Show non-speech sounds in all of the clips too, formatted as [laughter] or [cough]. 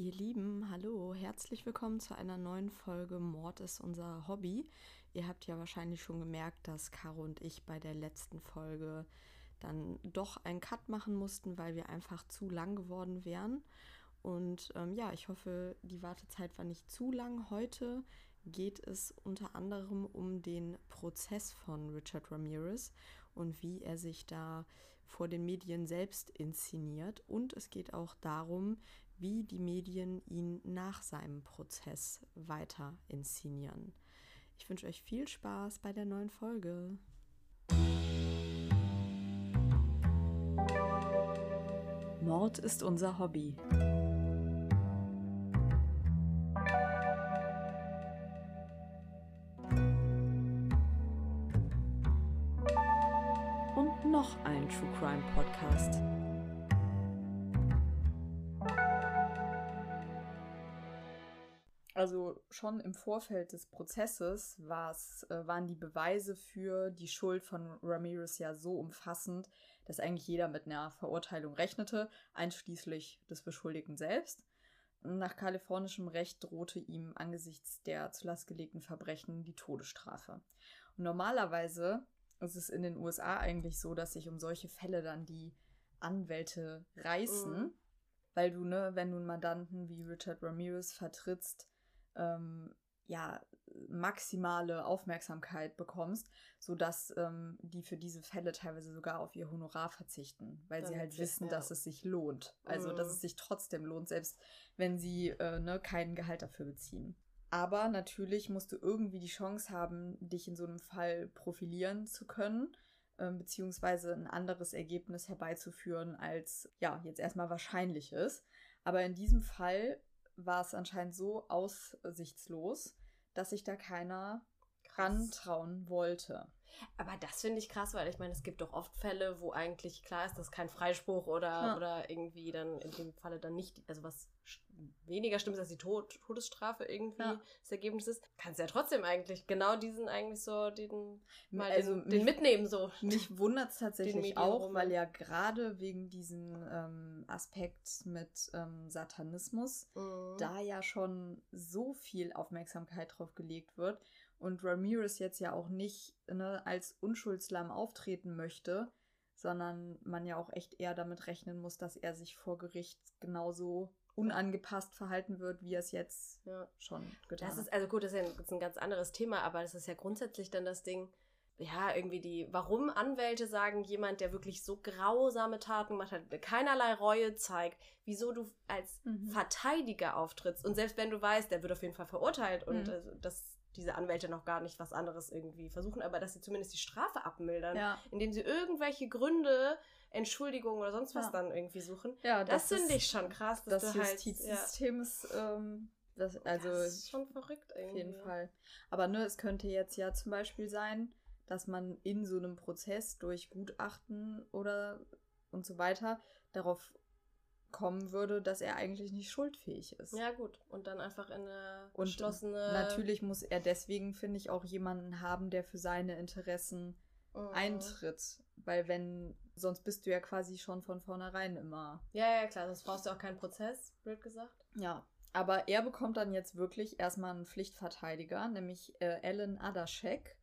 Ihr Lieben, hallo, herzlich willkommen zu einer neuen Folge Mord ist unser Hobby. Ihr habt ja wahrscheinlich schon gemerkt, dass Caro und ich bei der letzten Folge dann doch einen Cut machen mussten, weil wir einfach zu lang geworden wären. Und ähm, ja, ich hoffe, die Wartezeit war nicht zu lang. Heute geht es unter anderem um den Prozess von Richard Ramirez und wie er sich da vor den Medien selbst inszeniert. Und es geht auch darum, wie die Medien ihn nach seinem Prozess weiter inszenieren. Ich wünsche euch viel Spaß bei der neuen Folge. Mord ist unser Hobby. Und noch ein True Crime Podcast. Also schon im Vorfeld des Prozesses äh, waren die Beweise für die Schuld von Ramirez ja so umfassend, dass eigentlich jeder mit einer Verurteilung rechnete, einschließlich des Beschuldigten selbst. Nach kalifornischem Recht drohte ihm angesichts der zu Last gelegten Verbrechen die Todesstrafe. Und normalerweise ist es in den USA eigentlich so, dass sich um solche Fälle dann die Anwälte reißen, mhm. weil du, ne, wenn du einen Mandanten wie Richard Ramirez vertrittst, ähm, ja, maximale Aufmerksamkeit bekommst, sodass ähm, die für diese Fälle teilweise sogar auf ihr Honorar verzichten, weil Damit sie halt wissen, ja. dass es sich lohnt. Also, mhm. dass es sich trotzdem lohnt, selbst wenn sie äh, ne, kein Gehalt dafür beziehen. Aber natürlich musst du irgendwie die Chance haben, dich in so einem Fall profilieren zu können, äh, beziehungsweise ein anderes Ergebnis herbeizuführen, als ja, jetzt erstmal wahrscheinlich ist. Aber in diesem Fall war es anscheinend so aussichtslos, dass sich da keiner rantrauen wollte. Aber das finde ich krass, weil ich meine, es gibt doch oft Fälle, wo eigentlich klar ist, dass kein Freispruch oder, ja. oder irgendwie dann in dem Falle dann nicht, also was weniger stimmt als die Tod Todesstrafe irgendwie ja. das Ergebnis ist, kannst du ja trotzdem eigentlich genau diesen eigentlich so, den mal also den, den mitnehmen so. Mich wundert es tatsächlich auch, weil ja gerade wegen diesem ähm, Aspekt mit ähm, Satanismus mhm. da ja schon so viel Aufmerksamkeit drauf gelegt wird und Ramirez jetzt ja auch nicht ne, als Unschuldslamm auftreten möchte, sondern man ja auch echt eher damit rechnen muss, dass er sich vor Gericht genauso unangepasst verhalten wird, wie er es jetzt ja. schon getan hat. Das ist also gut, das ist ja ein, ist ein ganz anderes Thema, aber das ist ja grundsätzlich dann das Ding, ja, irgendwie die, warum Anwälte sagen, jemand, der wirklich so grausame Taten gemacht hat, keinerlei Reue zeigt, wieso du als mhm. Verteidiger auftrittst. Und selbst wenn du weißt, der wird auf jeden Fall verurteilt und mhm. das diese Anwälte noch gar nicht was anderes irgendwie versuchen, aber dass sie zumindest die Strafe abmildern, ja. indem sie irgendwelche Gründe, Entschuldigung oder sonst was ja. dann irgendwie suchen. Ja, das, das finde ich schon krass. Dass das Justizsystem halt, ist, ähm, das, also das ist schon verrückt irgendwie. Auf jeden Fall. Aber ne, es könnte jetzt ja zum Beispiel sein, dass man in so einem Prozess durch Gutachten oder und so weiter darauf kommen würde, dass er eigentlich nicht schuldfähig ist. Ja, gut. Und dann einfach in eine und geschlossene. Natürlich muss er deswegen, finde ich, auch jemanden haben, der für seine Interessen mhm. eintritt. Weil wenn, sonst bist du ja quasi schon von vornherein immer. Ja, ja, klar, sonst brauchst du auch keinen Prozess, blöd gesagt. Ja. Aber er bekommt dann jetzt wirklich erstmal einen Pflichtverteidiger, nämlich äh, Alan Adaschek.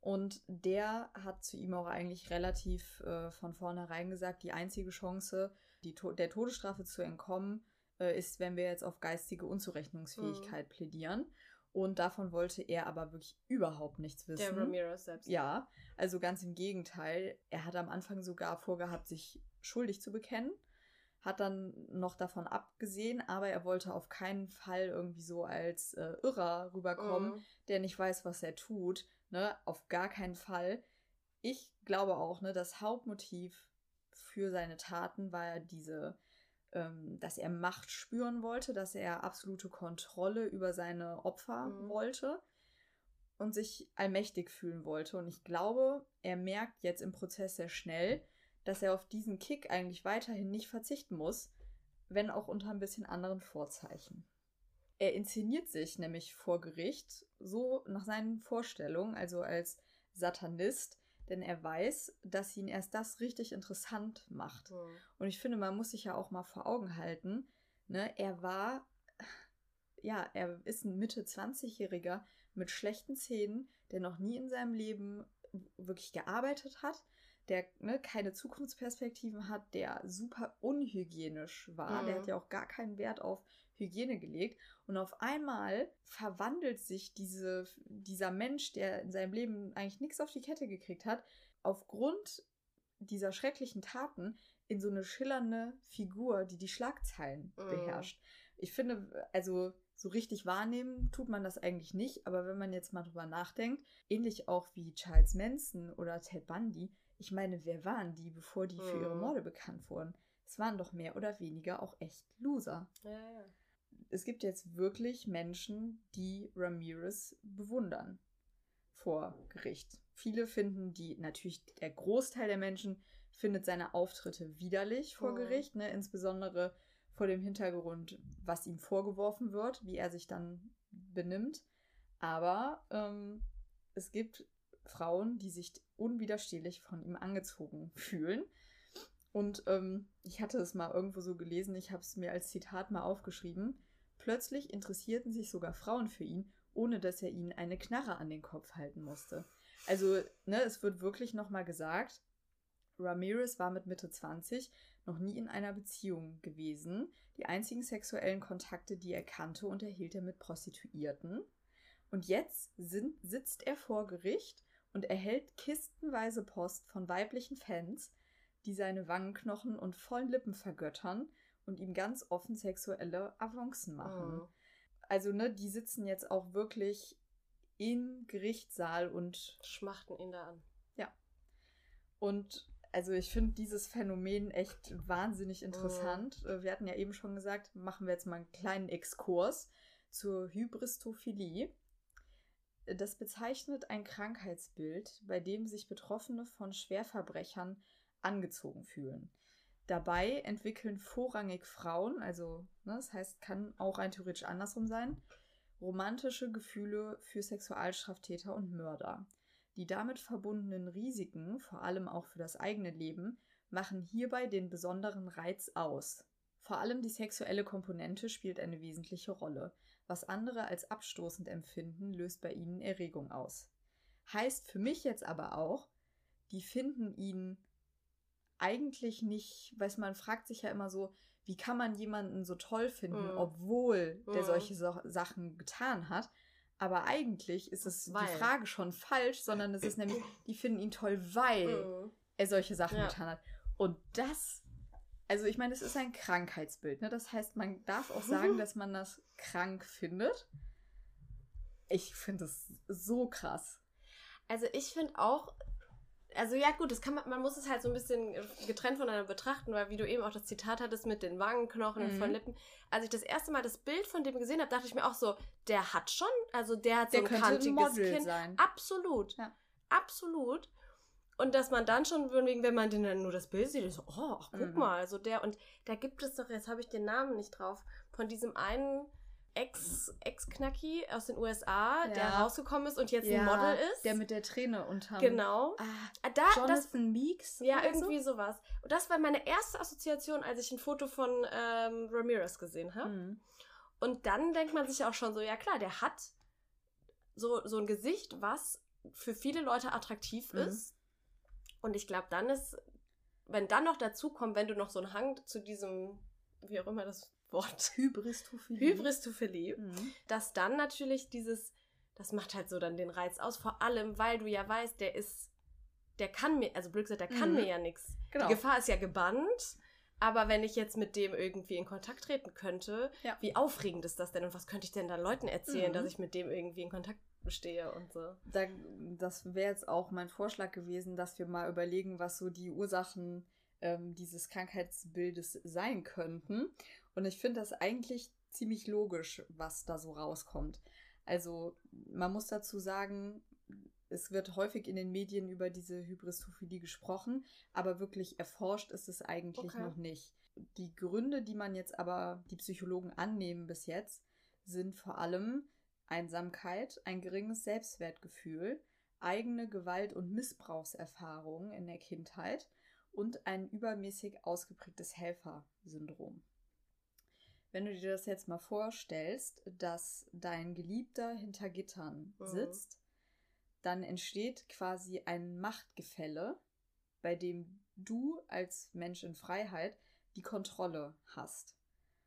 Und der hat zu ihm auch eigentlich relativ äh, von vornherein gesagt, die einzige Chance, die der Todesstrafe zu entkommen, äh, ist, wenn wir jetzt auf geistige Unzurechnungsfähigkeit mhm. plädieren. Und davon wollte er aber wirklich überhaupt nichts wissen. Der Ramirez selbst. Ja, also ganz im Gegenteil. Er hat am Anfang sogar vorgehabt, sich schuldig zu bekennen. Hat dann noch davon abgesehen, aber er wollte auf keinen Fall irgendwie so als äh, Irrer rüberkommen, mhm. der nicht weiß, was er tut. Ne? Auf gar keinen Fall. Ich glaube auch, ne, das Hauptmotiv für seine Taten war ja diese, ähm, dass er Macht spüren wollte, dass er absolute Kontrolle über seine Opfer mhm. wollte und sich allmächtig fühlen wollte. Und ich glaube, er merkt jetzt im Prozess sehr schnell, dass er auf diesen Kick eigentlich weiterhin nicht verzichten muss, wenn auch unter ein bisschen anderen Vorzeichen. Er inszeniert sich nämlich vor Gericht so nach seinen Vorstellungen, also als Satanist, denn er weiß, dass ihn erst das richtig interessant macht. Mhm. Und ich finde, man muss sich ja auch mal vor Augen halten, Ne? Er war, ja, er ist ein Mitte 20-Jähriger mit schlechten Zähnen, der noch nie in seinem Leben wirklich gearbeitet hat, der ne, keine Zukunftsperspektiven hat, der super unhygienisch war. Mhm. Der hat ja auch gar keinen Wert auf Hygiene gelegt. Und auf einmal verwandelt sich diese, dieser Mensch, der in seinem Leben eigentlich nichts auf die Kette gekriegt hat, aufgrund dieser schrecklichen Taten in so eine schillernde Figur, die die Schlagzeilen mhm. beherrscht. Ich finde, also so richtig wahrnehmen tut man das eigentlich nicht, aber wenn man jetzt mal drüber nachdenkt, ähnlich auch wie Charles Manson oder Ted Bundy, ich meine, wer waren die, bevor die für ihre mhm. Morde bekannt wurden? Es waren doch mehr oder weniger auch echt Loser. Ja, ja. Es gibt jetzt wirklich Menschen, die Ramirez bewundern vor Gericht. Viele finden die, natürlich der Großteil der Menschen findet seine Auftritte widerlich vor mhm. Gericht, ne? insbesondere vor dem Hintergrund, was ihm vorgeworfen wird, wie er sich dann benimmt. Aber ähm, es gibt Frauen, die sich unwiderstehlich von ihm angezogen fühlen. Und ähm, ich hatte es mal irgendwo so gelesen, ich habe es mir als Zitat mal aufgeschrieben. Plötzlich interessierten sich sogar Frauen für ihn, ohne dass er ihnen eine Knarre an den Kopf halten musste. Also, ne, es wird wirklich nochmal gesagt, Ramirez war mit Mitte 20 noch nie in einer Beziehung gewesen. Die einzigen sexuellen Kontakte, die er kannte, unterhielt er mit Prostituierten. Und jetzt sind, sitzt er vor Gericht und erhält kistenweise Post von weiblichen Fans, die seine Wangenknochen und vollen Lippen vergöttern und ihm ganz offen sexuelle Avancen machen. Oh. Also, ne, die sitzen jetzt auch wirklich im Gerichtssaal und schmachten ihn da an. Ja. Und also ich finde dieses Phänomen echt wahnsinnig interessant. Oh. Wir hatten ja eben schon gesagt, machen wir jetzt mal einen kleinen Exkurs zur Hybristophilie. Das bezeichnet ein Krankheitsbild, bei dem sich Betroffene von Schwerverbrechern angezogen fühlen. Dabei entwickeln vorrangig Frauen, also ne, das heißt, kann auch rein theoretisch andersrum sein, romantische Gefühle für Sexualstraftäter und Mörder. Die damit verbundenen Risiken, vor allem auch für das eigene Leben, machen hierbei den besonderen Reiz aus. Vor allem die sexuelle Komponente spielt eine wesentliche Rolle. Was andere als abstoßend empfinden, löst bei ihnen Erregung aus. Heißt für mich jetzt aber auch, die finden ihn eigentlich nicht, weil man fragt sich ja immer so, wie kann man jemanden so toll finden, mm. obwohl der mhm. solche so Sachen getan hat. Aber eigentlich ist es weil. die Frage schon falsch, sondern es ist nämlich, die finden ihn toll, weil mm. er solche Sachen ja. getan hat. Und das, also ich meine, es ist ein Krankheitsbild. Ne? Das heißt, man darf auch sagen, dass man das krank findet. Ich finde es so krass. Also ich finde auch, also ja gut, das kann man, man muss es halt so ein bisschen getrennt voneinander betrachten, weil wie du eben auch das Zitat hattest mit den Wangenknochen mhm. und von Lippen. Als ich das erste Mal das Bild von dem gesehen habe, dachte ich mir auch so, der hat schon, also der hat der so ein kantiges ein Kinn. Sein. Absolut. Ja. Absolut. Und dass man dann schon, wenn man den dann nur das Bild sieht, so, oh, ach, guck mhm. mal, also der, und da gibt es doch, jetzt habe ich den Namen nicht drauf, von diesem einen Ex-Knacki aus den USA, ja. der rausgekommen ist und jetzt ja, ein Model ist. Der mit der Träne unterm. Genau. Ah, ah da, Jonathan das, Meeks? Ja, irgendwie so? sowas. Und das war meine erste Assoziation, als ich ein Foto von ähm, Ramirez gesehen habe. Mhm. Und dann denkt man sich auch schon so, ja klar, der hat so, so ein Gesicht, was für viele Leute attraktiv mhm. ist. Und ich glaube, dann ist, wenn dann noch dazu kommt, wenn du noch so einen Hang zu diesem, wie auch immer das Wort. [laughs] Hybristophilie. Hybristophilie. Mhm. Dass dann natürlich dieses, das macht halt so dann den Reiz aus, vor allem, weil du ja weißt, der ist, der kann mir, also blöd gesagt, der kann mhm. mir ja nichts. Genau. Die Gefahr ist ja gebannt. Aber wenn ich jetzt mit dem irgendwie in Kontakt treten könnte, ja. wie aufregend ist das denn und was könnte ich denn da Leuten erzählen, mhm. dass ich mit dem irgendwie in Kontakt stehe und so. Da, das wäre jetzt auch mein Vorschlag gewesen, dass wir mal überlegen, was so die Ursachen ähm, dieses Krankheitsbildes sein könnten. Und ich finde das eigentlich ziemlich logisch, was da so rauskommt. Also man muss dazu sagen, es wird häufig in den Medien über diese Hybristophilie gesprochen, aber wirklich erforscht ist es eigentlich okay. noch nicht. Die Gründe, die man jetzt aber, die Psychologen annehmen bis jetzt, sind vor allem Einsamkeit, ein geringes Selbstwertgefühl, eigene Gewalt- und Missbrauchserfahrungen in der Kindheit und ein übermäßig ausgeprägtes Helfersyndrom. Wenn du dir das jetzt mal vorstellst, dass dein Geliebter hinter Gittern Mhm. sitzt, dann entsteht quasi ein Machtgefälle, bei dem du als Mensch in Freiheit die Kontrolle hast.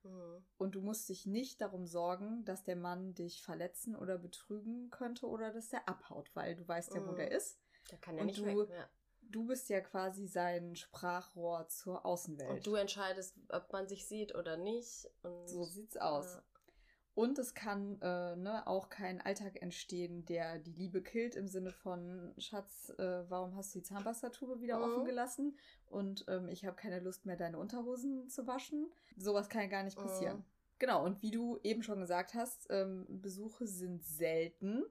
Mhm. Und du musst dich nicht darum sorgen, dass der Mann dich verletzen oder betrügen könnte oder dass der abhaut, weil du weißt ja, wo Mhm. der ist. Der kann ja Und nicht du- weg. Ja. Du bist ja quasi sein Sprachrohr zur Außenwelt. Und du entscheidest, ob man sich sieht oder nicht. Und So sieht's aus. Ja. Und es kann äh, ne, auch kein Alltag entstehen, der die Liebe killt, im Sinne von, Schatz, äh, warum hast du die Zahnpastatube wieder Mhm. offen gelassen? Und ähm, ich habe keine Lust mehr, deine Unterhosen zu waschen. Sowas kann ja gar nicht passieren. Mhm. Genau, und wie du eben schon gesagt hast, ähm, Besuche sind selten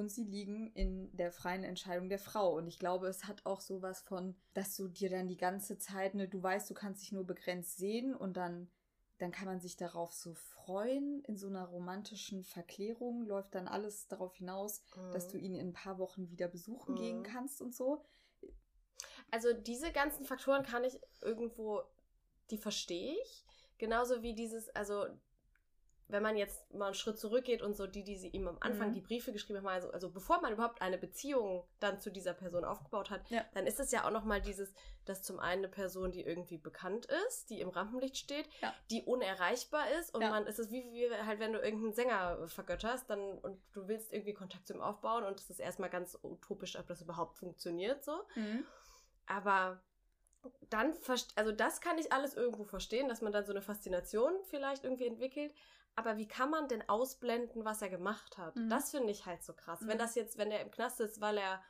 und sie liegen in der freien Entscheidung der Frau. Und ich glaube, es hat auch sowas von, dass du dir dann die ganze Zeit, ne, du weißt, du kannst dich nur begrenzt sehen und dann, dann kann man sich darauf so freuen. In so einer romantischen Verklärung läuft dann alles darauf hinaus, dass Mhm. du ihn in ein paar Wochen wieder besuchen gehen Mhm. kannst und so. Also diese ganzen Faktoren kann ich irgendwo, die verstehe ich. Genauso wie dieses, also wenn man jetzt mal einen Schritt zurückgeht und so die, die sie ihm am Anfang Mhm. die Briefe geschrieben haben, also, also bevor man überhaupt eine Beziehung dann zu dieser Person aufgebaut hat, Ja. dann ist es ja auch nochmal dieses, dass zum einen eine Person, die irgendwie bekannt ist, die im Rampenlicht steht, Ja. die unerreichbar ist und Ja. man ist es wie, wie halt, wenn du irgendeinen Sänger vergötterst, dann und du willst irgendwie Kontakt zu ihm aufbauen und es ist erstmal ganz utopisch, ob das überhaupt funktioniert so. Aber dann, also das kann ich alles irgendwo verstehen, dass man dann so eine Faszination vielleicht irgendwie entwickelt. Aber wie kann man denn ausblenden, was er gemacht hat? Mhm. Das finde ich halt so krass. Mhm. Wenn das jetzt, wenn er im Knast ist, weil er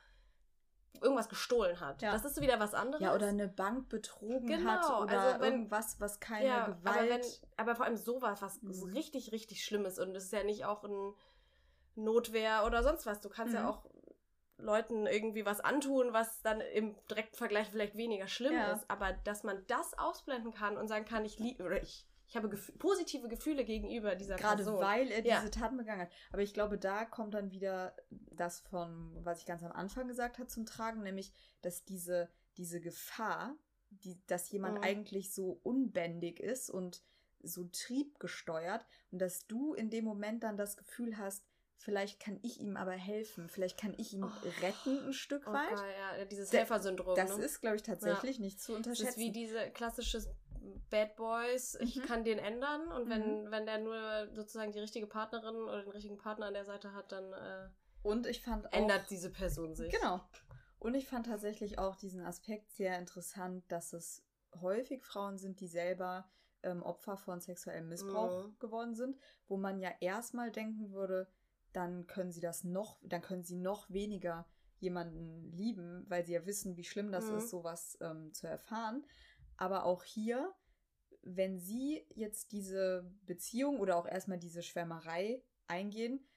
irgendwas gestohlen hat, Ja. das ist wieder was anderes. Ja, oder eine Bank betrogen Genau, hat oder also wenn- irgendwas, was keine ja, Gewalt. Aber, wenn, aber vor allem sowas, was Mhm. so richtig, richtig Schlimmes. Und es ist ja nicht auch ein Notwehr oder sonst was. Du kannst ja Mhm. auch Leuten irgendwie was antun, was dann im direkten Vergleich vielleicht weniger schlimm Ja. ist. Aber dass man das ausblenden kann und sagen kann, ich liebe oder ich, ich habe Gef positive Gefühle gegenüber dieser Gerade Person. weil er Ja. diese Taten begangen hat. Aber ich glaube, da kommt dann wieder das von, was ich ganz am Anfang gesagt habe, zum Tragen, nämlich, dass diese, diese Gefahr, die, dass jemand Mhm. eigentlich so unbändig ist und so triebgesteuert und dass du in dem Moment dann das Gefühl hast, vielleicht kann ich ihm aber helfen, vielleicht kann ich ihn Oh. retten ein Stück Oh, weit. ja, dieses Helfersyndrom. Das ne? ist, glaube ich, tatsächlich nicht zu Das unterschätzen. ist wie diese klassische Bad Boys, ich Mhm. kann den ändern und wenn, wenn der nur sozusagen die richtige Partnerin oder den richtigen Partner an der Seite hat, dann äh, und ich fand auch, ändert diese Person sich. Genau. Und ich fand tatsächlich auch diesen Aspekt sehr interessant, dass es häufig Frauen sind, die selber ähm, Opfer von sexuellem Missbrauch Mhm. geworden sind, wo man ja erstmal denken würde, dann können sie das noch, dann können sie noch weniger jemanden lieben, weil sie ja wissen, wie schlimm das Mhm. ist, sowas ähm, zu erfahren. Aber auch hier, wenn sie jetzt diese Beziehung oder auch erstmal diese Schwärmerei eingehen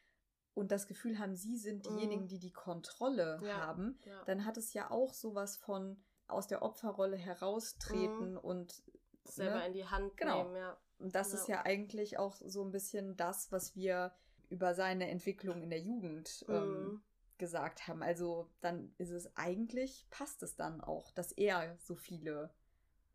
und das Gefühl haben, sie sind Mhm. diejenigen, die die Kontrolle Ja. haben, Ja. dann hat es ja auch sowas von aus der Opferrolle heraustreten Mhm. und selber ne? in die Hand Genau. nehmen, ja. Und das Ja. ist ja eigentlich auch so ein bisschen das, was wir über seine Entwicklung in der Jugend ähm, Mhm. gesagt haben. Also dann ist es eigentlich, passt es dann auch, dass er so viele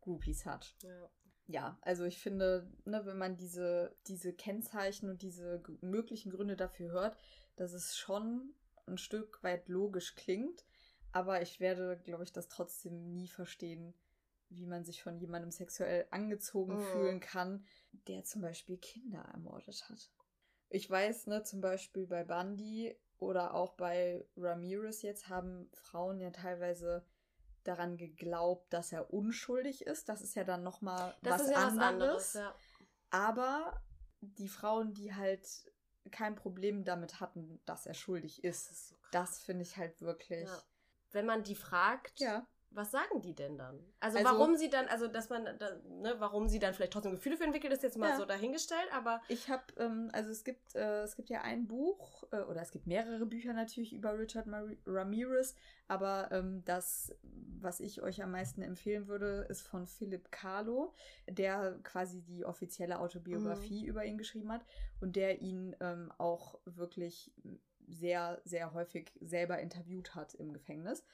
Groupies hat. ja. Ja, also ich finde, ne, wenn man diese, diese Kennzeichen und diese möglichen Gründe dafür hört, dass es schon ein Stück weit logisch klingt. Aber ich werde, glaube ich, das trotzdem nie verstehen, wie man sich von jemandem sexuell angezogen Mhm. fühlen kann, der zum Beispiel Kinder ermordet hat. Ich weiß, ne, zum Beispiel bei Bundy oder auch bei Ramirez jetzt haben Frauen ja teilweise daran geglaubt, dass er unschuldig ist. Das ist ja dann noch mal Das was ist ja anderes. was anderes, ja. Aber die Frauen, die halt kein Problem damit hatten, dass er schuldig ist, Das so das finde ich halt wirklich. Ja. Wenn man die fragt, Ja. Was sagen die denn dann? Also, Also- warum sie dann, also dass man, da, ne, warum sie dann vielleicht trotzdem Gefühle für entwickelt, ist jetzt mal Ja. so dahingestellt, aber Ich habe, ähm, also es gibt, äh, es gibt ja ein Buch, äh, oder es gibt mehrere Bücher natürlich über Richard Mar Ramirez, aber ähm, das, was ich euch am meisten empfehlen würde, ist von Philip Kahlo, der quasi die offizielle Autobiografie über ihn geschrieben hat und der ihn ähm, auch wirklich sehr, sehr häufig selber interviewt hat im Gefängnis.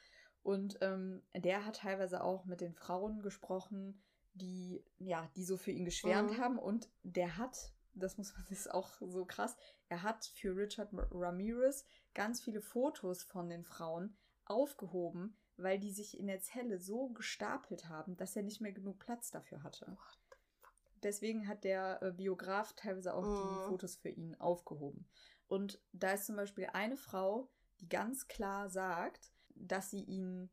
Und ähm, der hat teilweise auch mit den Frauen gesprochen, die, ja, die so für ihn geschwärmt Mhm. haben. Und der hat, das muss man, [laughs] das ist auch so krass, er hat für Richard Ramirez ganz viele Fotos von den Frauen aufgehoben, weil die sich in der Zelle so gestapelt haben, dass er nicht mehr genug Platz dafür hatte. Deswegen hat der äh, Biograf teilweise auch die Mhm. Fotos für ihn aufgehoben. Und da ist zum Beispiel eine Frau, die ganz klar sagt, dass sie ihn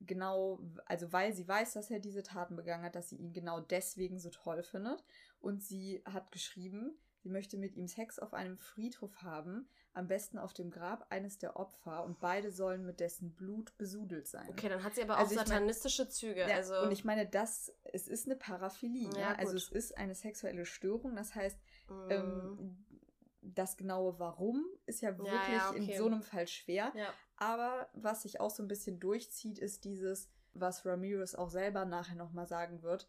genau, also weil sie weiß, dass er diese Taten begangen hat, dass sie ihn genau deswegen so toll findet. Und sie hat geschrieben, sie möchte mit ihm Sex auf einem Friedhof haben, am besten auf dem Grab eines der Opfer und beide sollen mit dessen Blut besudelt sein. Okay, dann hat sie aber Also auch mein- satanistische Züge. Ja, also, und ich meine, das, es ist eine Paraphilie, Ja, ja, also es ist eine sexuelle Störung, das heißt, mm, ähm, das genaue Warum ist ja wirklich ja, okay. in so einem Fall schwer. ja. Aber was sich auch so ein bisschen durchzieht, ist dieses, was Ramirez auch selber nachher nochmal sagen wird.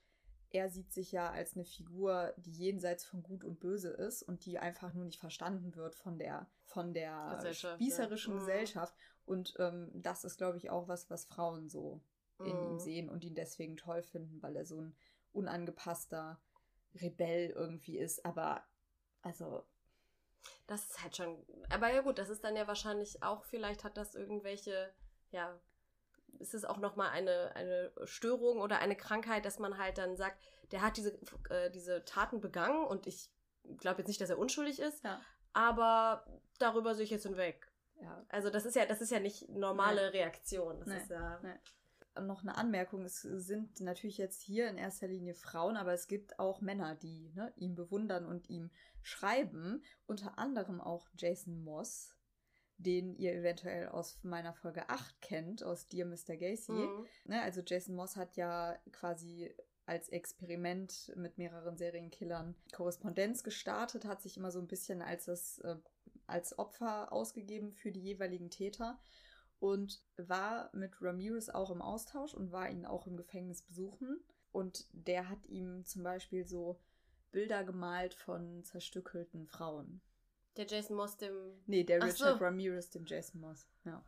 Er sieht sich ja als eine Figur, die jenseits von Gut und Böse ist und die einfach nur nicht verstanden wird von der, von der Gesellschaft, spießerischen ja. Mhm. Gesellschaft. Und ähm, das ist, glaube ich, auch was, was Frauen so in ihm Mm. sehen und ihn deswegen toll finden, weil er so ein unangepasster Rebell irgendwie ist. Aber also Das ist halt schon. Aber ja gut, das ist dann ja wahrscheinlich auch, vielleicht hat das irgendwelche, ja, ist es auch nochmal eine, eine Störung oder eine Krankheit, dass man halt dann sagt, der hat diese, äh, diese Taten begangen und ich glaube jetzt nicht, dass er unschuldig ist, Ja. aber darüber sehe ich jetzt hinweg. ja, Also das ist ja, das ist ja nicht normale Reaktion. Das Nee. ist ja. Nee. Noch eine Anmerkung, es sind natürlich jetzt hier in erster Linie Frauen, aber es gibt auch Männer, die ne, ihn bewundern und ihm schreiben. Unter anderem auch Jason Moss, den ihr eventuell aus meiner Folge 8 kennt, aus Dear Mr. Gacy. Mhm. Ne, also Jason Moss hat ja quasi als Experiment mit mehreren Serienkillern Korrespondenz gestartet, hat sich immer so ein bisschen als das äh, als Opfer ausgegeben für die jeweiligen Täter und war mit Ramirez auch im Austausch und war ihn auch im Gefängnis besuchen. Und der hat ihm zum Beispiel so Bilder gemalt von zerstückelten Frauen. Der Jason Moss, dem. Nee, der Ach Richard so. Ramirez, dem Jason Moss. Ja.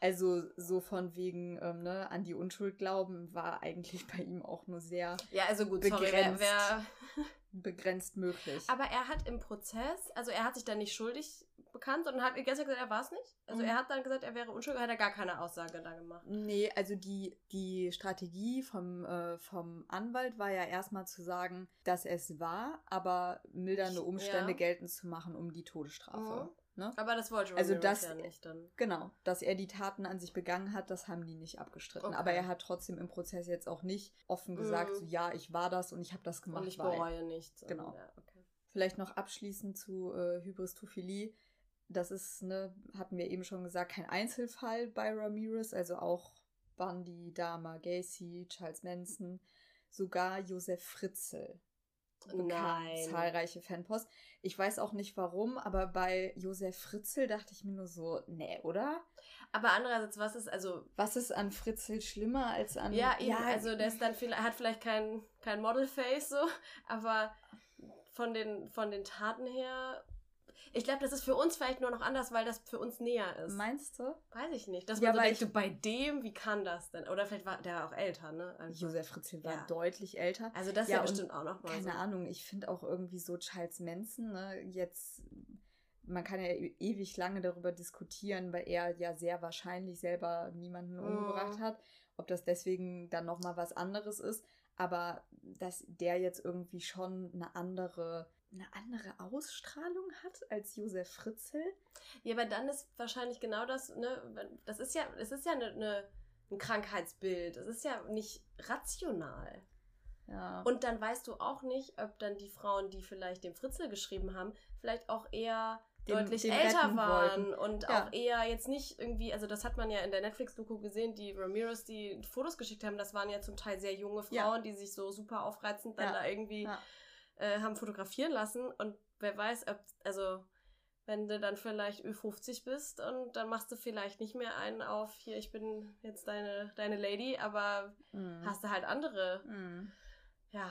Also so von wegen ähm, ne, an die Unschuld glauben war eigentlich bei ihm auch nur sehr Ja, also gut, sorry, wer, Begrenzt. wer, begrenzt möglich. Aber er hat im Prozess, also er hat sich dann nicht schuldig bekannt und hat Zeit gesagt, er war es nicht. Also Mhm. er hat dann gesagt, er wäre unschuldig, hat er gar keine Aussage da gemacht. Nee, also die, die Strategie vom, äh, vom Anwalt war ja erstmal zu sagen, dass es war, aber mildernde Umstände ja. geltend zu machen um die Todesstrafe. Ne? Aber das wollte Also Ramirez das- ja nicht dann. Genau, dass er die Taten an sich begangen hat, das haben die nicht abgestritten. Okay. Aber er hat trotzdem im Prozess jetzt auch nicht offen gesagt, Mhm. so ja, ich war das und ich habe das gemacht. Und ich weil. bereue nichts. Genau. Ja, okay. Vielleicht noch abschließend zu äh, Hybristophilie. Das ist, ne, hatten wir eben schon gesagt, kein Einzelfall bei Ramirez, also auch Bundy, Dahmer, Gacy, Charles Manson, sogar Josef Fritzl bekam Nein. zahlreiche Fanpost. Ich weiß auch nicht warum, aber bei Josef Fritzl dachte ich mir nur so, nee, oder? Aber andererseits, was ist, also, Was ist an Fritzl schlimmer als an. ja, eben, also der ist dann viel, hat vielleicht kein, kein Modelface so, aber von den, von den Taten her, ich glaube, das ist für uns vielleicht nur noch anders, weil das für uns näher ist. Meinst du? Weiß ich nicht. Dass Ja, so denkt, ich- bei dem, wie kann das denn? Oder vielleicht war der auch älter, ne? Einfach. Josef Fritzl war Ja. deutlich älter. Also das ist Ja, ja, bestimmt auch noch mal Keine so. Ahnung, ich finde auch irgendwie so Charles Manson, ne, jetzt, man kann ja e- ewig lange darüber diskutieren, weil er ja sehr wahrscheinlich selber niemanden Mhm. umgebracht hat, ob das deswegen dann nochmal was anderes ist, aber dass der jetzt irgendwie schon eine andere, eine andere Ausstrahlung hat als Josef Fritzl. Ja, aber dann ist wahrscheinlich genau das, ne, das ist ja, es ist ja eine, eine, ein Krankheitsbild. Es ist ja nicht rational. Ja. Und dann weißt du auch nicht, ob dann die Frauen, die vielleicht dem Fritzel geschrieben haben, vielleicht auch eher Den- deutlich den älter waren wollten. und Ja. auch eher jetzt nicht irgendwie, also das hat man ja in der Netflix-Doku gesehen, die Ramirez die Fotos geschickt haben, das waren ja zum Teil sehr junge Frauen, Ja. die sich so super aufreizend dann da irgendwie. Äh, haben fotografieren lassen und wer weiß, ob, also wenn du dann vielleicht Ü50 bist und dann machst du vielleicht nicht mehr einen auf, hier, ich bin jetzt deine, deine Lady, aber Mhm. hast du halt andere, Mhm. ja.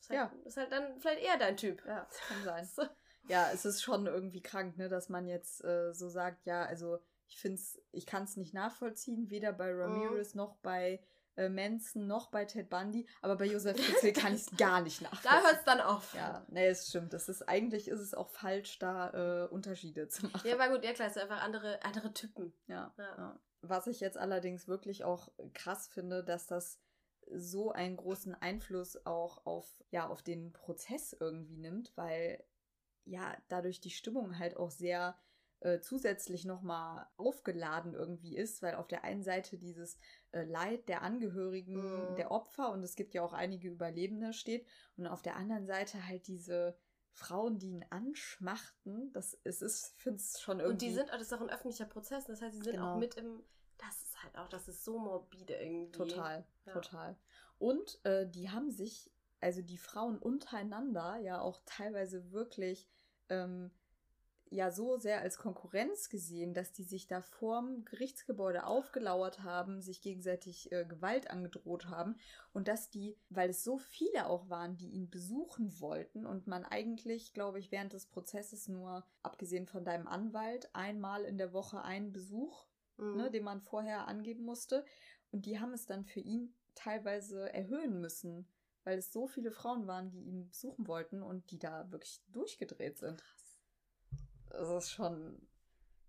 Ist halt, Ja. ist halt dann vielleicht eher dein Typ. Ja, kann sein. [laughs] So. Ja, es ist schon irgendwie krank, ne, dass man jetzt äh, so sagt, ja, also ich finde es, ich kann es nicht nachvollziehen, weder bei. Ramirez noch bei äh, Manson noch bei Ted Bundy, aber bei Josef Fritzl kann ich es [laughs] gar nicht nachvollziehen. Da hört es dann auf. Ja, nee, es stimmt. Das ist, eigentlich ist es auch falsch, da äh, Unterschiede zu machen. Ja, war gut, ja klar, es sind einfach andere, andere Typen. Ja, Ja. ja. Was ich jetzt allerdings wirklich auch krass finde, dass das so einen großen Einfluss auch auf, ja, auf den Prozess irgendwie nimmt, weil ja dadurch die Stimmung halt auch sehr äh, zusätzlich nochmal aufgeladen irgendwie ist, weil auf der einen Seite dieses äh, Leid der Angehörigen, Mhm. der Opfer und es gibt ja auch einige Überlebende steht und auf der anderen Seite halt diese Frauen, die ihn anschmachten, das es ist, finde es schon irgendwie. Und die sind, das ist auch ein öffentlicher Prozess, das heißt, sie sind Genau. auch mit im, das ist halt auch, das ist so morbide irgendwie. Total, Ja. total. Und äh, die haben sich, also die Frauen untereinander, ja auch teilweise wirklich ähm, ja so sehr als Konkurrenz gesehen, dass die sich da vorm Gerichtsgebäude aufgelauert haben, sich gegenseitig äh, Gewalt angedroht haben und dass die, weil es so viele auch waren, die ihn besuchen wollten und man eigentlich, glaube ich, während des Prozesses nur, abgesehen von deinem Anwalt, einmal in der Woche einen Besuch Mhm. ne, den man vorher angeben musste. Und die haben es dann für ihn teilweise erhöhen müssen, weil es so viele Frauen waren, die ihn besuchen wollten und die da wirklich durchgedreht sind. Das ist schon.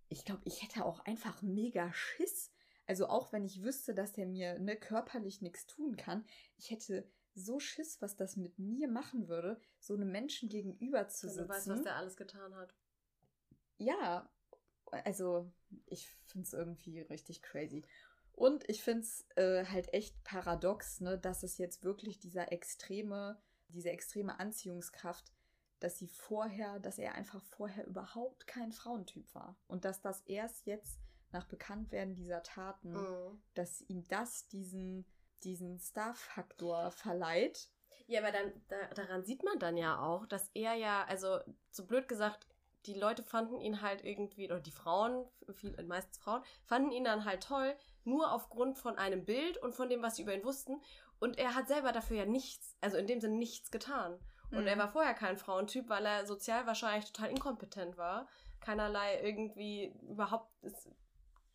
Ich glaube, ich hätte auch einfach mega Schiss. Also auch wenn ich wüsste, dass der mir ne, körperlich nichts tun kann, ich hätte so Schiss, was das mit mir machen würde, so einem Menschen gegenüber zu Wenn sitzen. du weißt, was der alles getan hat. Ja, also ich finde es irgendwie richtig crazy. Und ich finde es äh, halt echt paradox, ne, dass es jetzt wirklich dieser extreme, diese extreme Anziehungskraft, dass sie vorher, dass er einfach vorher überhaupt kein Frauentyp war. Und dass das erst jetzt nach Bekanntwerden dieser Taten, Mhm. dass ihm das diesen, diesen Star-Faktor verleiht. Ja, aber dann, da, daran sieht man dann ja auch, dass er ja, also so blöd gesagt, die Leute fanden ihn halt irgendwie, oder die Frauen, viel, meistens Frauen, fanden ihn dann halt toll, nur aufgrund von einem Bild und von dem, was sie über ihn wussten. Und er hat selber dafür ja nichts, also in dem Sinne nichts getan. Und Mhm. er war vorher kein Frauentyp, weil er sozial wahrscheinlich total inkompetent war, keinerlei irgendwie überhaupt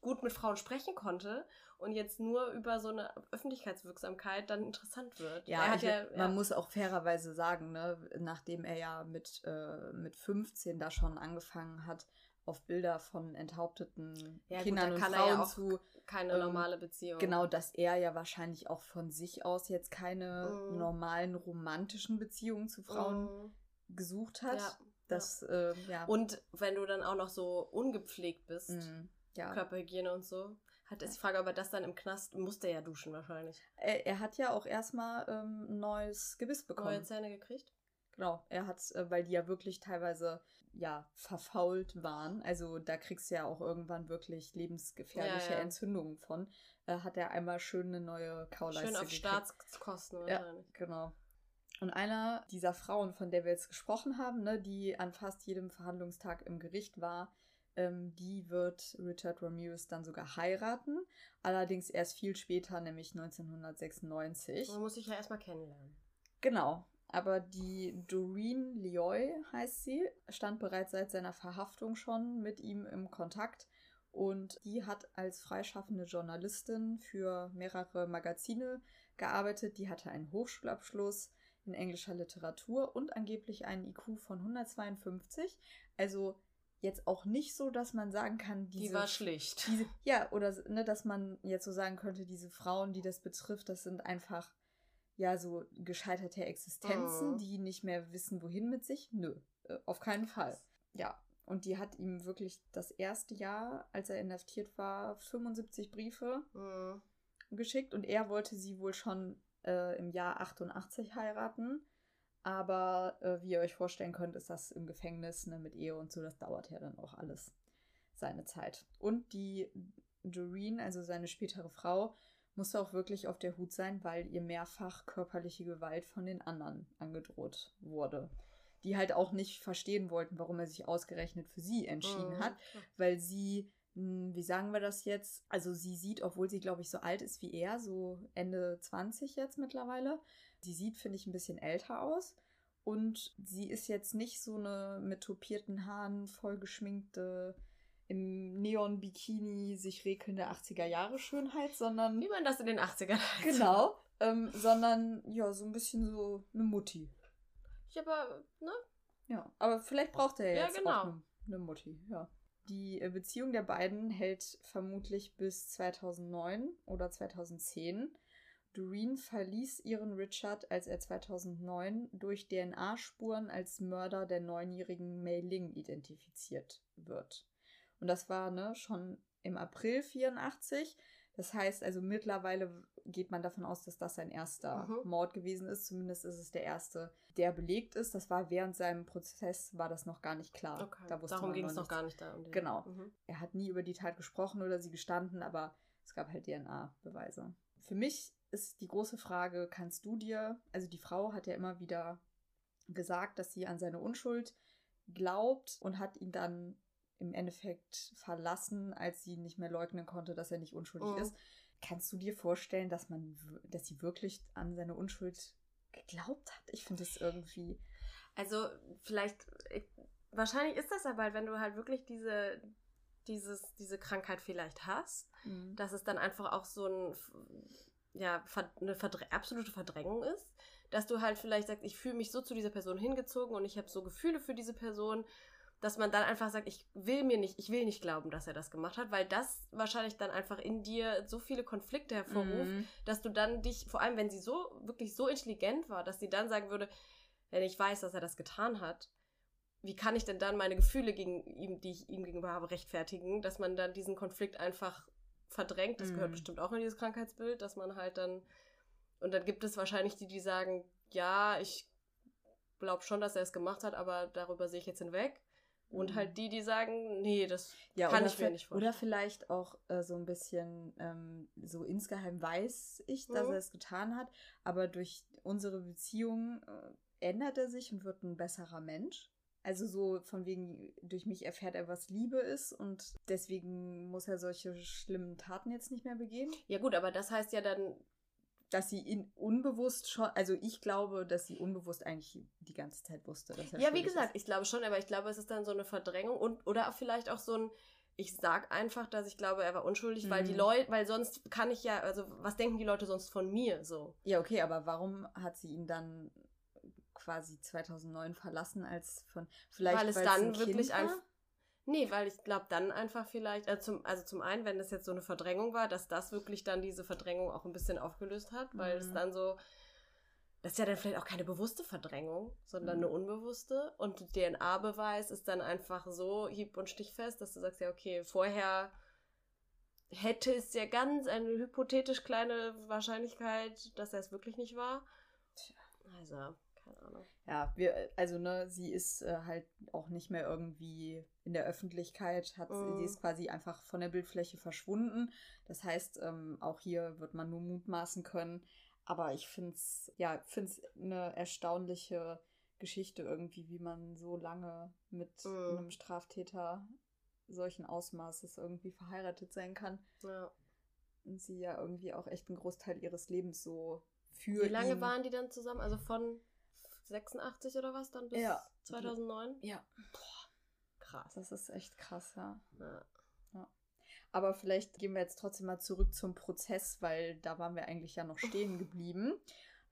gut mit Frauen sprechen konnte und jetzt nur über so eine Öffentlichkeitswirksamkeit dann interessant wird. Ja, ich, ja, man ja. muss auch fairerweise sagen, ne, nachdem er ja mit, äh, mit 15 da schon angefangen hat, auf Bilder von enthaupteten Ja, gut, Kindern da und Frauen ja auch zu, keine ähm, normale Beziehung. genau, dass er ja wahrscheinlich auch von sich aus jetzt keine Mhm. normalen romantischen Beziehungen zu Frauen Mhm. gesucht hat. Ja, das, äh, ja. Und wenn du dann auch noch so ungepflegt bist, Mhm, ja. Körperhygiene und so, hat ist die Frage, ob er das dann im Knast musste er ja duschen wahrscheinlich. Er, er hat ja auch erstmal ähm, ein neues Gebiss bekommen. Neue Zähne gekriegt? Genau, er hat, äh, weil die ja wirklich teilweise ja verfault waren. Also da kriegst du ja auch irgendwann wirklich lebensgefährliche Ja, ja. Entzündungen von. Äh, hat er einmal schön eine neue Kauleiste Schön auf gekriegt. Staatskosten Ja, wahrscheinlich. genau. Und einer dieser Frauen, von der wir jetzt gesprochen haben, ne, die an fast jedem Verhandlungstag im Gericht war, ähm, die wird Richard Ramirez dann sogar heiraten. Allerdings erst viel später, nämlich 1996. Man muss sich ja erstmal kennenlernen. Genau. Aber die Doreen Lioy heißt sie, stand bereits seit seiner Verhaftung schon mit ihm im Kontakt und die hat als freischaffende Journalistin für mehrere Magazine gearbeitet. Die hatte einen Hochschulabschluss in englischer Literatur und angeblich einen IQ von 152. Also jetzt auch nicht so, dass man sagen kann, diese Die war schlicht. diese, ja, oder ne, dass man jetzt so sagen könnte, diese Frauen, die das betrifft, das sind einfach ja so gescheiterte Existenzen, Mhm. die nicht mehr wissen, wohin mit sich. Nö, äh, auf keinen Fall. Ja, und die hat ihm wirklich das erste Jahr, als er inhaftiert war, 75 Briefe Mhm. geschickt und er wollte sie wohl schon äh, im Jahr 88 heiraten. Aber äh, wie ihr euch vorstellen könnt, ist das im Gefängnis ne, mit Ehe und so, das dauert ja dann auch alles seine Zeit. Und die Doreen, also seine spätere Frau, musste auch wirklich auf der Hut sein, weil ihr mehrfach körperliche Gewalt von den anderen angedroht wurde. Die halt auch nicht verstehen wollten, warum er sich ausgerechnet für sie entschieden Mhm. hat, weil sie, mh, wie sagen wir das jetzt? Also sie sieht, obwohl sie, glaube ich, so alt ist wie er, so Ende 20 jetzt mittlerweile, sie sieht, finde ich, ein bisschen älter aus. Und sie ist jetzt nicht so eine mit topierten Haaren vollgeschminkte, im Neon-Bikini sich regelnde 80er-Jahre-Schönheit, sondern. Wie man das in den 80ern hat. Genau. Ähm, sondern, ja, so ein bisschen so eine Mutti. Ja, aber, ne? Ja, aber vielleicht braucht er Ja, jetzt genau. auch eine, eine Mutti, ja. Die äh, Beziehung der beiden hält vermutlich bis 2009 oder 2010. Doreen verließ ihren Richard, als er 2009 durch DNA-Spuren als Mörder der neunjährigen Mei Ling identifiziert wird. Und das war ne, schon im April 84. Das heißt also mittlerweile geht man davon aus, dass das sein erster Mhm. Mord gewesen ist. Zumindest ist es der erste, der belegt ist. Das war während seinem Prozess war das noch gar nicht klar. Okay. Da wusste Darum ging es noch gar nicht da. Um Genau. Mhm. Er hat nie über die Tat gesprochen oder sie gestanden, aber es gab halt DNA-Beweise. Für mich ist die große Frage, kannst du dir, also die Frau hat ja immer wieder gesagt, dass sie an seine Unschuld glaubt und hat ihn dann im Endeffekt verlassen, als sie nicht mehr leugnen konnte, dass er nicht unschuldig Mhm. ist. Kannst du dir vorstellen, dass man, dass sie wirklich an seine Unschuld geglaubt hat? Ich finde es irgendwie. Also, vielleicht, ich, wahrscheinlich ist das aber wenn du halt wirklich diese, dieses, diese Krankheit vielleicht hast, dass es dann einfach auch so ein, ja, eine Verdr absolute Verdrängung ist, dass du halt vielleicht sagst, ich fühle mich so zu dieser Person hingezogen und ich habe so Gefühle für diese Person, dass man dann einfach sagt, ich will mir nicht, ich will nicht glauben, dass er das gemacht hat, weil das wahrscheinlich dann einfach in dir so viele Konflikte hervorruft, Mhm. dass du dann dich, vor allem wenn sie so, wirklich so intelligent war, dass sie dann sagen würde, wenn ich weiß, dass er das getan hat, wie kann ich denn dann meine Gefühle gegen ihm, die ich ihm gegenüber habe, rechtfertigen, dass man dann diesen Konflikt einfach verdrängt. Das gehört Mhm. bestimmt auch in dieses Krankheitsbild, dass man halt dann. Und dann gibt es wahrscheinlich die, die sagen, ja, ich glaube schon, dass er es gemacht hat, aber darüber sehe ich jetzt hinweg. Und Mhm. halt die, die sagen, nee, das Ja, kann ich mir nicht vorstellen. Oder vielleicht auch äh, so ein bisschen, ähm, so insgeheim weiß ich, dass Mhm. er es getan hat, aber durch unsere Beziehung äh, ändert er sich und wird ein besserer Mensch. Also so von wegen, durch mich erfährt er, was Liebe ist und deswegen muss er solche schlimmen Taten jetzt nicht mehr begehen. Ja, gut, aber das heißt ja dann, Dass sie ihn unbewusst schon, also ich glaube, dass sie unbewusst eigentlich die ganze Zeit wusste, dass er Ja, wie gesagt, ist. ich glaube schon, aber ich glaube, es ist dann so eine Verdrängung und oder vielleicht auch so ein, ich sag einfach, dass ich glaube, er war unschuldig, weil die Mhm. Leute, weil sonst kann ich ja, also was denken die Leute sonst von mir so? Ja, okay, aber warum hat sie ihn dann quasi 2009 verlassen als von vielleicht weil es dann ein wirklich einfach. Nee, weil ich glaube dann einfach vielleicht, also zum, also zum einen, wenn das jetzt so eine Verdrängung war, dass das wirklich dann diese Verdrängung auch ein bisschen aufgelöst hat, weil es Mhm. dann so, das ist ja dann vielleicht auch keine bewusste Verdrängung, sondern Mhm. eine unbewusste. Und DNA-Beweis ist dann einfach so hieb- und stichfest, dass du sagst, ja, okay, vorher hätte es ja ganz eine hypothetisch kleine Wahrscheinlichkeit, dass er es wirklich nicht war. Also, keine Ahnung. Ja, wir, also ne, sie ist äh, halt auch nicht mehr irgendwie in der Öffentlichkeit, hat Mhm. sie ist quasi einfach von der Bildfläche verschwunden. Das heißt, ähm, auch hier wird man nur mutmaßen können. Aber ich finde es, ja, finde es eine erstaunliche Geschichte irgendwie, wie man so lange mit Mhm. einem Straftäter solchen Ausmaßes irgendwie verheiratet sein kann. Ja. Und sie ja irgendwie auch echt einen Großteil ihres Lebens so für Wie lange ihn waren die dann zusammen? Also von 86 oder was dann bis Ja. 2009? Ja, Krass. das ist echt krass, ja. Ja. Aber vielleicht gehen wir jetzt trotzdem mal zurück zum Prozess, weil da waren wir eigentlich ja noch stehen geblieben.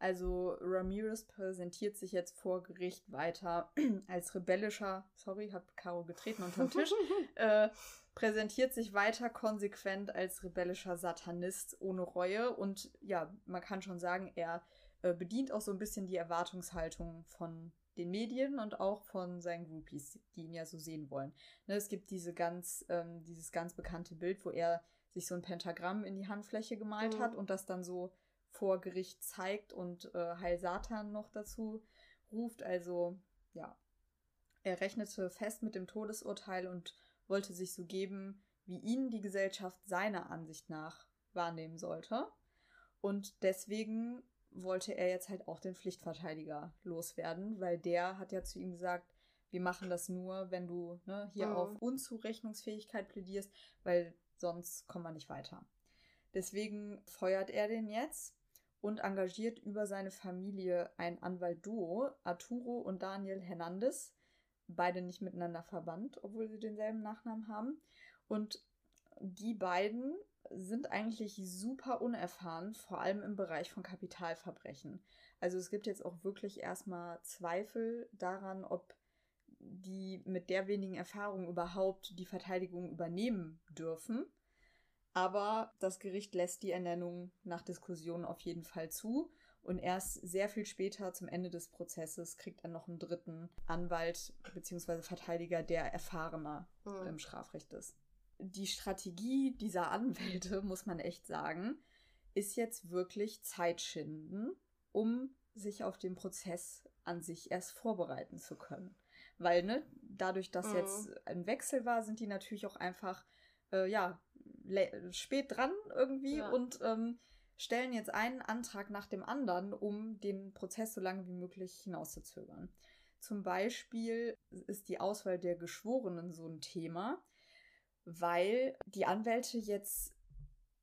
Also Ramirez präsentiert sich jetzt vor Gericht weiter [clears throat] als rebellischer, sorry, hab Caro getreten unter den Tisch, [laughs] äh, präsentiert sich weiter konsequent als rebellischer Satanist ohne Reue und ja, man kann schon sagen, er äh, bedient auch so ein bisschen die Erwartungshaltung von den Medien und auch von seinen Groupies, die ihn ja so sehen wollen. Ne, es gibt diese ganz, ähm, dieses ganz bekannte Bild, wo er sich so ein Pentagramm in die Handfläche gemalt Mhm. hat und das dann so vor Gericht zeigt und äh, Heil Satan noch dazu ruft. Also ja, er rechnete fest mit dem Todesurteil und wollte sich so geben, wie ihn die Gesellschaft seiner Ansicht nach wahrnehmen sollte. Und deswegen wollte er jetzt halt auch den Pflichtverteidiger loswerden, weil der hat ja zu ihm gesagt, wir machen das nur, wenn du ne, hier Mhm. auf Unzurechnungsfähigkeit plädierst, weil sonst kommen wir nicht weiter. Deswegen feuert er den jetzt und engagiert über seine Familie ein Anwalt-Duo, Arturo und Daniel Hernandez, beide nicht miteinander verwandt, obwohl sie denselben Nachnamen haben. Und die beiden sind eigentlich super unerfahren, vor allem im Bereich von Kapitalverbrechen. Also es gibt jetzt auch wirklich erstmal Zweifel daran, ob die mit der wenigen Erfahrung überhaupt die Verteidigung übernehmen dürfen. Aber das Gericht lässt die Ernennung nach Diskussion auf jeden Fall zu. Und erst sehr viel später, zum Ende des Prozesses, kriegt er noch einen dritten Anwalt bzw. Verteidiger, der erfahrener mhm. im Strafrecht ist. Die Strategie dieser Anwälte, [laughs] muss man echt sagen, ist jetzt wirklich Zeitschinden, um sich auf den Prozess an sich erst vorbereiten zu können. Weil, ne, dadurch, dass mhm. jetzt ein Wechsel war, sind die natürlich auch einfach, äh, ja, spät dran irgendwie ja. und ähm, stellen jetzt einen Antrag nach dem anderen, um den Prozess so lange wie möglich hinauszuzögern. Zum Beispiel ist die Auswahl der Geschworenen so ein Thema, weil die Anwälte jetzt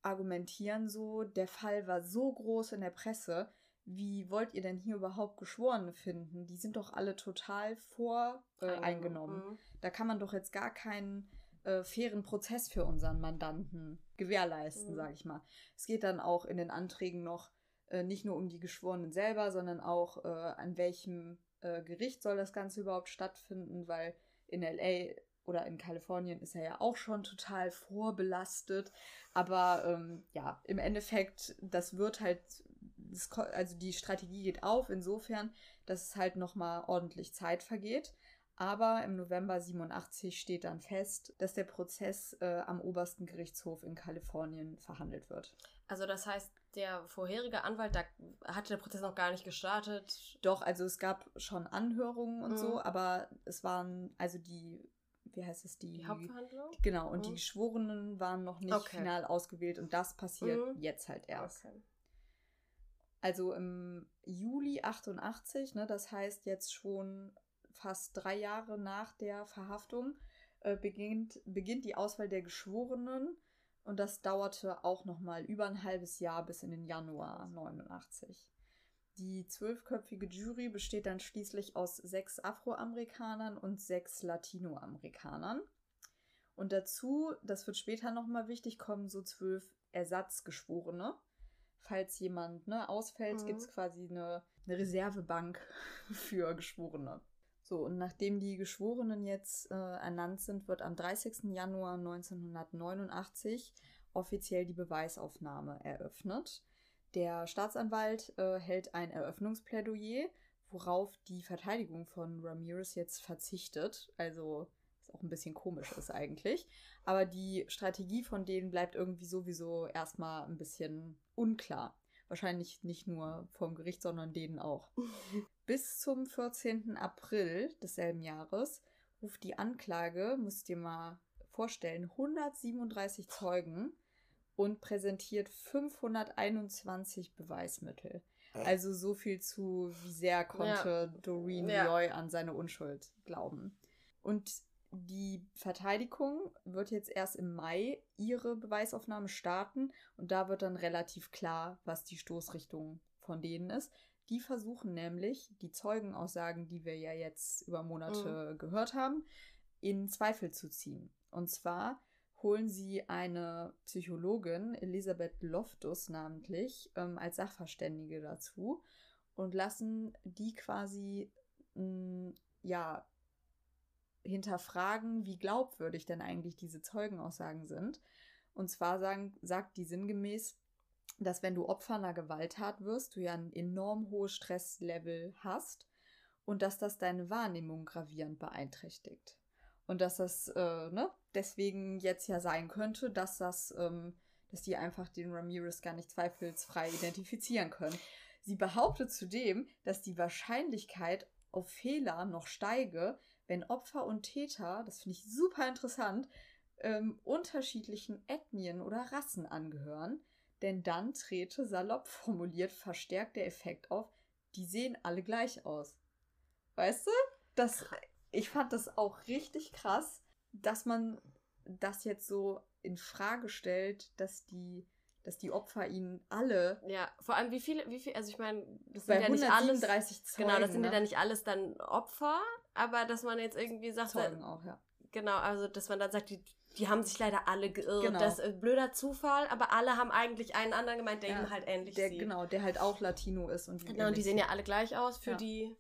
argumentieren so, der Fall war so groß in der Presse, wie wollt ihr denn hier überhaupt Geschworene finden? Die sind doch alle total voreingenommen. Äh, mhm. Da kann man doch jetzt gar keinen äh, fairen Prozess für unseren Mandanten gewährleisten, mhm. sage ich mal. Es geht dann auch in den Anträgen noch äh, nicht nur um die Geschworenen selber, sondern auch äh, an welchem äh, Gericht soll das Ganze überhaupt stattfinden, weil in LA oder in Kalifornien ist er ja auch schon total vorbelastet. Aber ähm, ja, im Endeffekt, das wird halt, das, also die Strategie geht auf, insofern, dass es halt nochmal ordentlich Zeit vergeht. Aber im November 87 steht dann fest, dass der Prozess äh, am obersten Gerichtshof in Kalifornien verhandelt wird. Also das heißt, der vorherige Anwalt, da hatte der Prozess noch gar nicht gestartet. Doch, also es gab schon Anhörungen und mhm. so, aber es waren, also die, wie heißt es, die, die Hauptverhandlung? Genau, und mhm. die Geschworenen waren noch nicht okay. final ausgewählt und das passiert mhm. jetzt halt erst. Okay. Also im Juli 88, ne, das heißt jetzt schon fast drei Jahre nach der Verhaftung äh, beginnt, beginnt die Auswahl der Geschworenen und das dauerte auch noch mal über ein halbes Jahr bis in den Januar 89. Die zwölfköpfige Jury besteht dann schließlich aus sechs Afroamerikanern und sechs Latinoamerikanern. Und dazu, das wird später nochmal wichtig, kommen so zwölf Ersatzgeschworene. Falls jemand ne, ausfällt, mhm. gibt es quasi eine, eine Reservebank [laughs] für Geschworene. So, und nachdem die Geschworenen jetzt äh, ernannt sind, wird am 30. Januar 1989 offiziell die Beweisaufnahme eröffnet. Der Staatsanwalt äh, hält ein Eröffnungsplädoyer, worauf die Verteidigung von Ramirez jetzt verzichtet. Also ist auch ein bisschen komisch ist eigentlich. Aber die Strategie von denen bleibt irgendwie sowieso erstmal ein bisschen unklar. Wahrscheinlich nicht nur vom Gericht, sondern denen auch. [laughs] Bis zum 14. April desselben Jahres ruft die Anklage, müsst ihr mal vorstellen, 137 Zeugen und präsentiert 521 Beweismittel. Also so viel zu, wie sehr konnte ja. Doreen ja. Loy an seine Unschuld glauben. Und die Verteidigung wird jetzt erst im Mai ihre Beweisaufnahme starten und da wird dann relativ klar, was die Stoßrichtung von denen ist. Die versuchen nämlich, die Zeugenaussagen, die wir ja jetzt über Monate mhm. gehört haben, in Zweifel zu ziehen. Und zwar holen sie eine Psychologin, Elisabeth Loftus namentlich, ähm, als Sachverständige dazu und lassen die quasi mh, ja hinterfragen, wie glaubwürdig denn eigentlich diese Zeugenaussagen sind. Und zwar sagen, sagt die sinngemäß, dass wenn du Opfer einer Gewalttat wirst, du ja ein enorm hohes Stresslevel hast und dass das deine Wahrnehmung gravierend beeinträchtigt. Und dass das äh, ne, deswegen jetzt ja sein könnte, dass das, ähm, dass die einfach den Ramirez gar nicht zweifelsfrei identifizieren können. Sie behauptet zudem, dass die Wahrscheinlichkeit auf Fehler noch steige, wenn Opfer und Täter, das finde ich super interessant, ähm, unterschiedlichen Ethnien oder Rassen angehören, denn dann trete salopp formuliert verstärkt der Effekt auf, die sehen alle gleich aus. Weißt du? Das, ich fand das auch richtig krass, dass man das jetzt so in Frage stellt, dass die dass die Opfer ihnen alle. Ja, vor allem wie viele, wie viel, also ich meine, das sind ja nicht alles. Zeugen, genau, das sind ne? ja dann nicht alles dann Opfer, aber dass man jetzt irgendwie sagt, Zeugen auch, ja. genau, also dass man dann sagt, die, die haben sich leider alle geirrt. Genau. Das ist ein blöder Zufall, aber alle haben eigentlich einen anderen gemeint, der Ja, ihm halt ähnlich Der, sieht. genau, der halt auch Latino ist. Und Genau, und die sehen ja alle gleich aus für Ja. die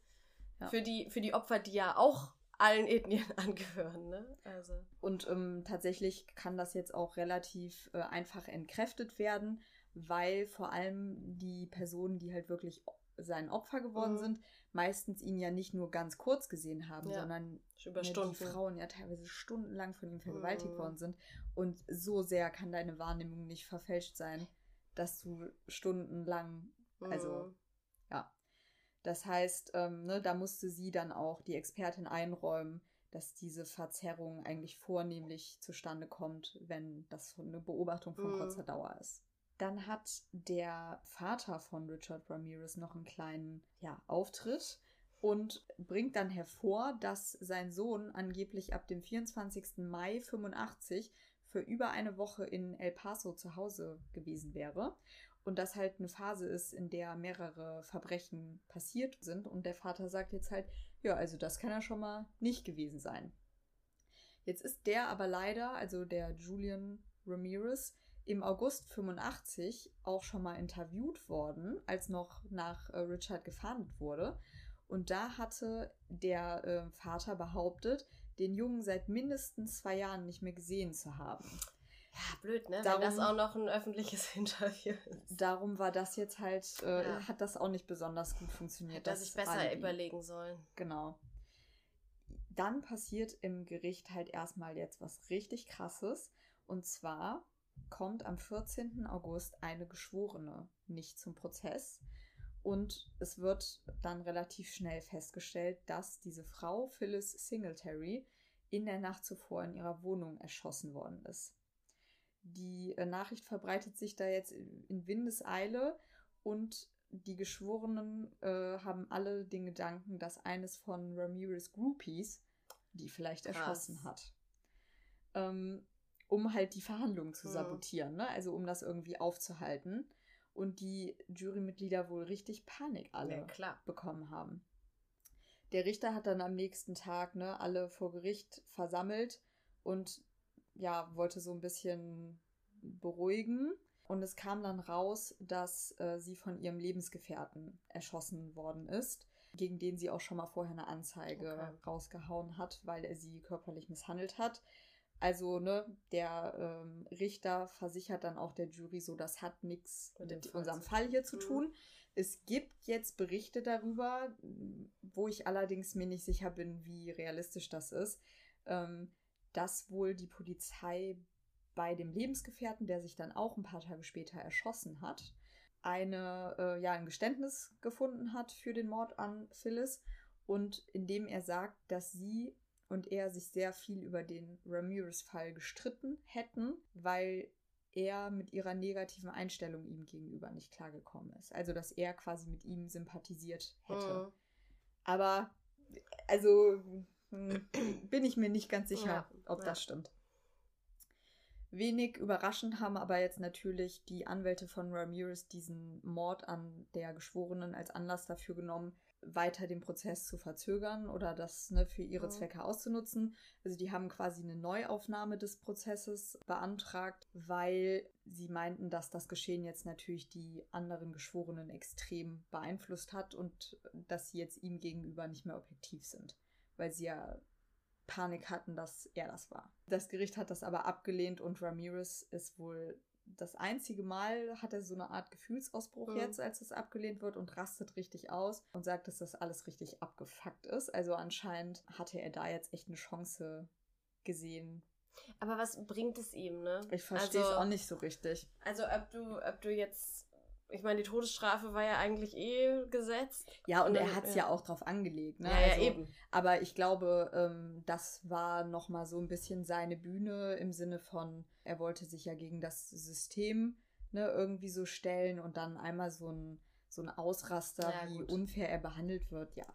Ja. für die für die Opfer, die ja auch allen Ethnien [laughs] angehören, ne? Also Und ähm, tatsächlich kann das jetzt auch relativ äh, einfach entkräftet werden, weil vor allem die Personen, die halt wirklich sein Opfer geworden Mhm. sind, meistens ihn ja nicht nur ganz kurz gesehen haben, Ja. sondern über ja, Stunden. die Frauen ja teilweise stundenlang von ihm vergewaltigt Mhm. worden sind. Und so sehr kann deine Wahrnehmung nicht verfälscht sein, dass du stundenlang also, Mhm. ja. Das heißt, ähm, ne, da musste sie dann auch die Expertin einräumen, dass diese Verzerrung eigentlich vornehmlich zustande kommt, wenn das eine Beobachtung von Mhm. kurzer Dauer ist. Dann hat der Vater von Richard Ramirez noch einen kleinen ja, Auftritt und bringt dann hervor, dass sein Sohn angeblich ab dem 24. Mai 85 für über eine Woche in El Paso zu Hause gewesen wäre und das halt eine Phase ist, in der mehrere Verbrechen passiert sind. Und der Vater sagt jetzt halt, ja, also das kann ja schon mal nicht gewesen sein. Jetzt ist der aber leider, also der Julian Ramirez, im August 85 auch schon mal interviewt worden, als noch nach äh, Richard gefahndet wurde. Und da hatte der äh, Vater behauptet, den Jungen seit mindestens zwei Jahren nicht mehr gesehen zu haben. Ja, blöd, ne? Darum- Wenn das auch noch ein öffentliches [laughs] Interview ist. Darum war das jetzt halt, äh, Ja. hat das auch nicht besonders gut funktioniert. Hätte das sich besser Alibi. überlegen sollen. Genau. Dann passiert im Gericht halt erstmal jetzt was richtig krasses. Und zwar kommt am 14. August eine Geschworene nicht zum Prozess. Und es wird dann relativ schnell festgestellt, dass diese Frau, Phyllis Singletary, in der Nacht zuvor in ihrer Wohnung erschossen worden ist. Die äh, Nachricht verbreitet sich da jetzt in in Windeseile und die Geschworenen äh, haben alle den Gedanken, dass eines von Ramirez Groupies die vielleicht Krass. erschossen hat. Ähm, um halt die Verhandlungen zu Mhm. sabotieren, ne? also um das irgendwie aufzuhalten. Und die Jurymitglieder wohl richtig Panik alle Ja, bekommen haben. Der Richter hat dann am nächsten Tag ne, alle vor Gericht versammelt und ja, wollte so ein bisschen beruhigen. Und es kam dann raus, dass äh, sie von ihrem Lebensgefährten erschossen worden ist, gegen den sie auch schon mal vorher eine Anzeige Okay. rausgehauen hat, weil er sie körperlich misshandelt hat. Also, ne, der ähm, Richter versichert dann auch der Jury so, das hat nichts Mit Fall unserem Fall hier zu tun. Es gibt jetzt Berichte darüber, wo ich allerdings mir nicht sicher bin, wie realistisch das ist, ähm, dass wohl die Polizei bei dem Lebensgefährten, der sich dann auch ein paar Tage später erschossen hat, eine, äh, ja, ein Geständnis gefunden hat für den Mord an Phyllis und indem er sagt, dass sie und er sich sehr viel über den Ramirez-Fall gestritten hätten, weil er mit ihrer negativen Einstellung ihm gegenüber nicht klargekommen ist. Also, dass er quasi mit ihm sympathisiert hätte. Mhm. Aber, also, bin ich mir nicht ganz sicher, Ja, ob ja. das stimmt. Wenig überraschend haben aber jetzt natürlich die Anwälte von Ramirez diesen Mord an der Geschworenen als Anlass dafür genommen, weiter den Prozess zu verzögern oder das ne, für ihre Mhm. Zwecke auszunutzen. Also die haben quasi eine Neuaufnahme des Prozesses beantragt, weil sie meinten, dass das Geschehen jetzt natürlich die anderen Geschworenen extrem beeinflusst hat und dass sie jetzt ihm gegenüber nicht mehr objektiv sind, weil sie ja Panik hatten, dass er das war. Das Gericht hat das aber abgelehnt und Ramirez ist wohl das einzige Mal hat er so eine Art Gefühlsausbruch Mhm. jetzt, als es abgelehnt wird und rastet richtig aus und sagt, dass das alles richtig abgefuckt ist. Also anscheinend hatte er da jetzt echt eine Chance gesehen. Aber was bringt es ihm, ne? Ich verstehe es Also- auch nicht so richtig. Also ob du, ob du jetzt, ich meine, die Todesstrafe war ja eigentlich eh gesetzt. Ja, und dann- er hat es ja. ja. auch drauf angelegt. Ne? Ja, ja, also, eben. Aber ich glaube, ähm, das war nochmal so ein bisschen seine Bühne im Sinne von, er wollte sich ja gegen das System ne, irgendwie so stellen und dann einmal so ein, so ein Ausraster, Ja, wie unfair er behandelt wird, ja,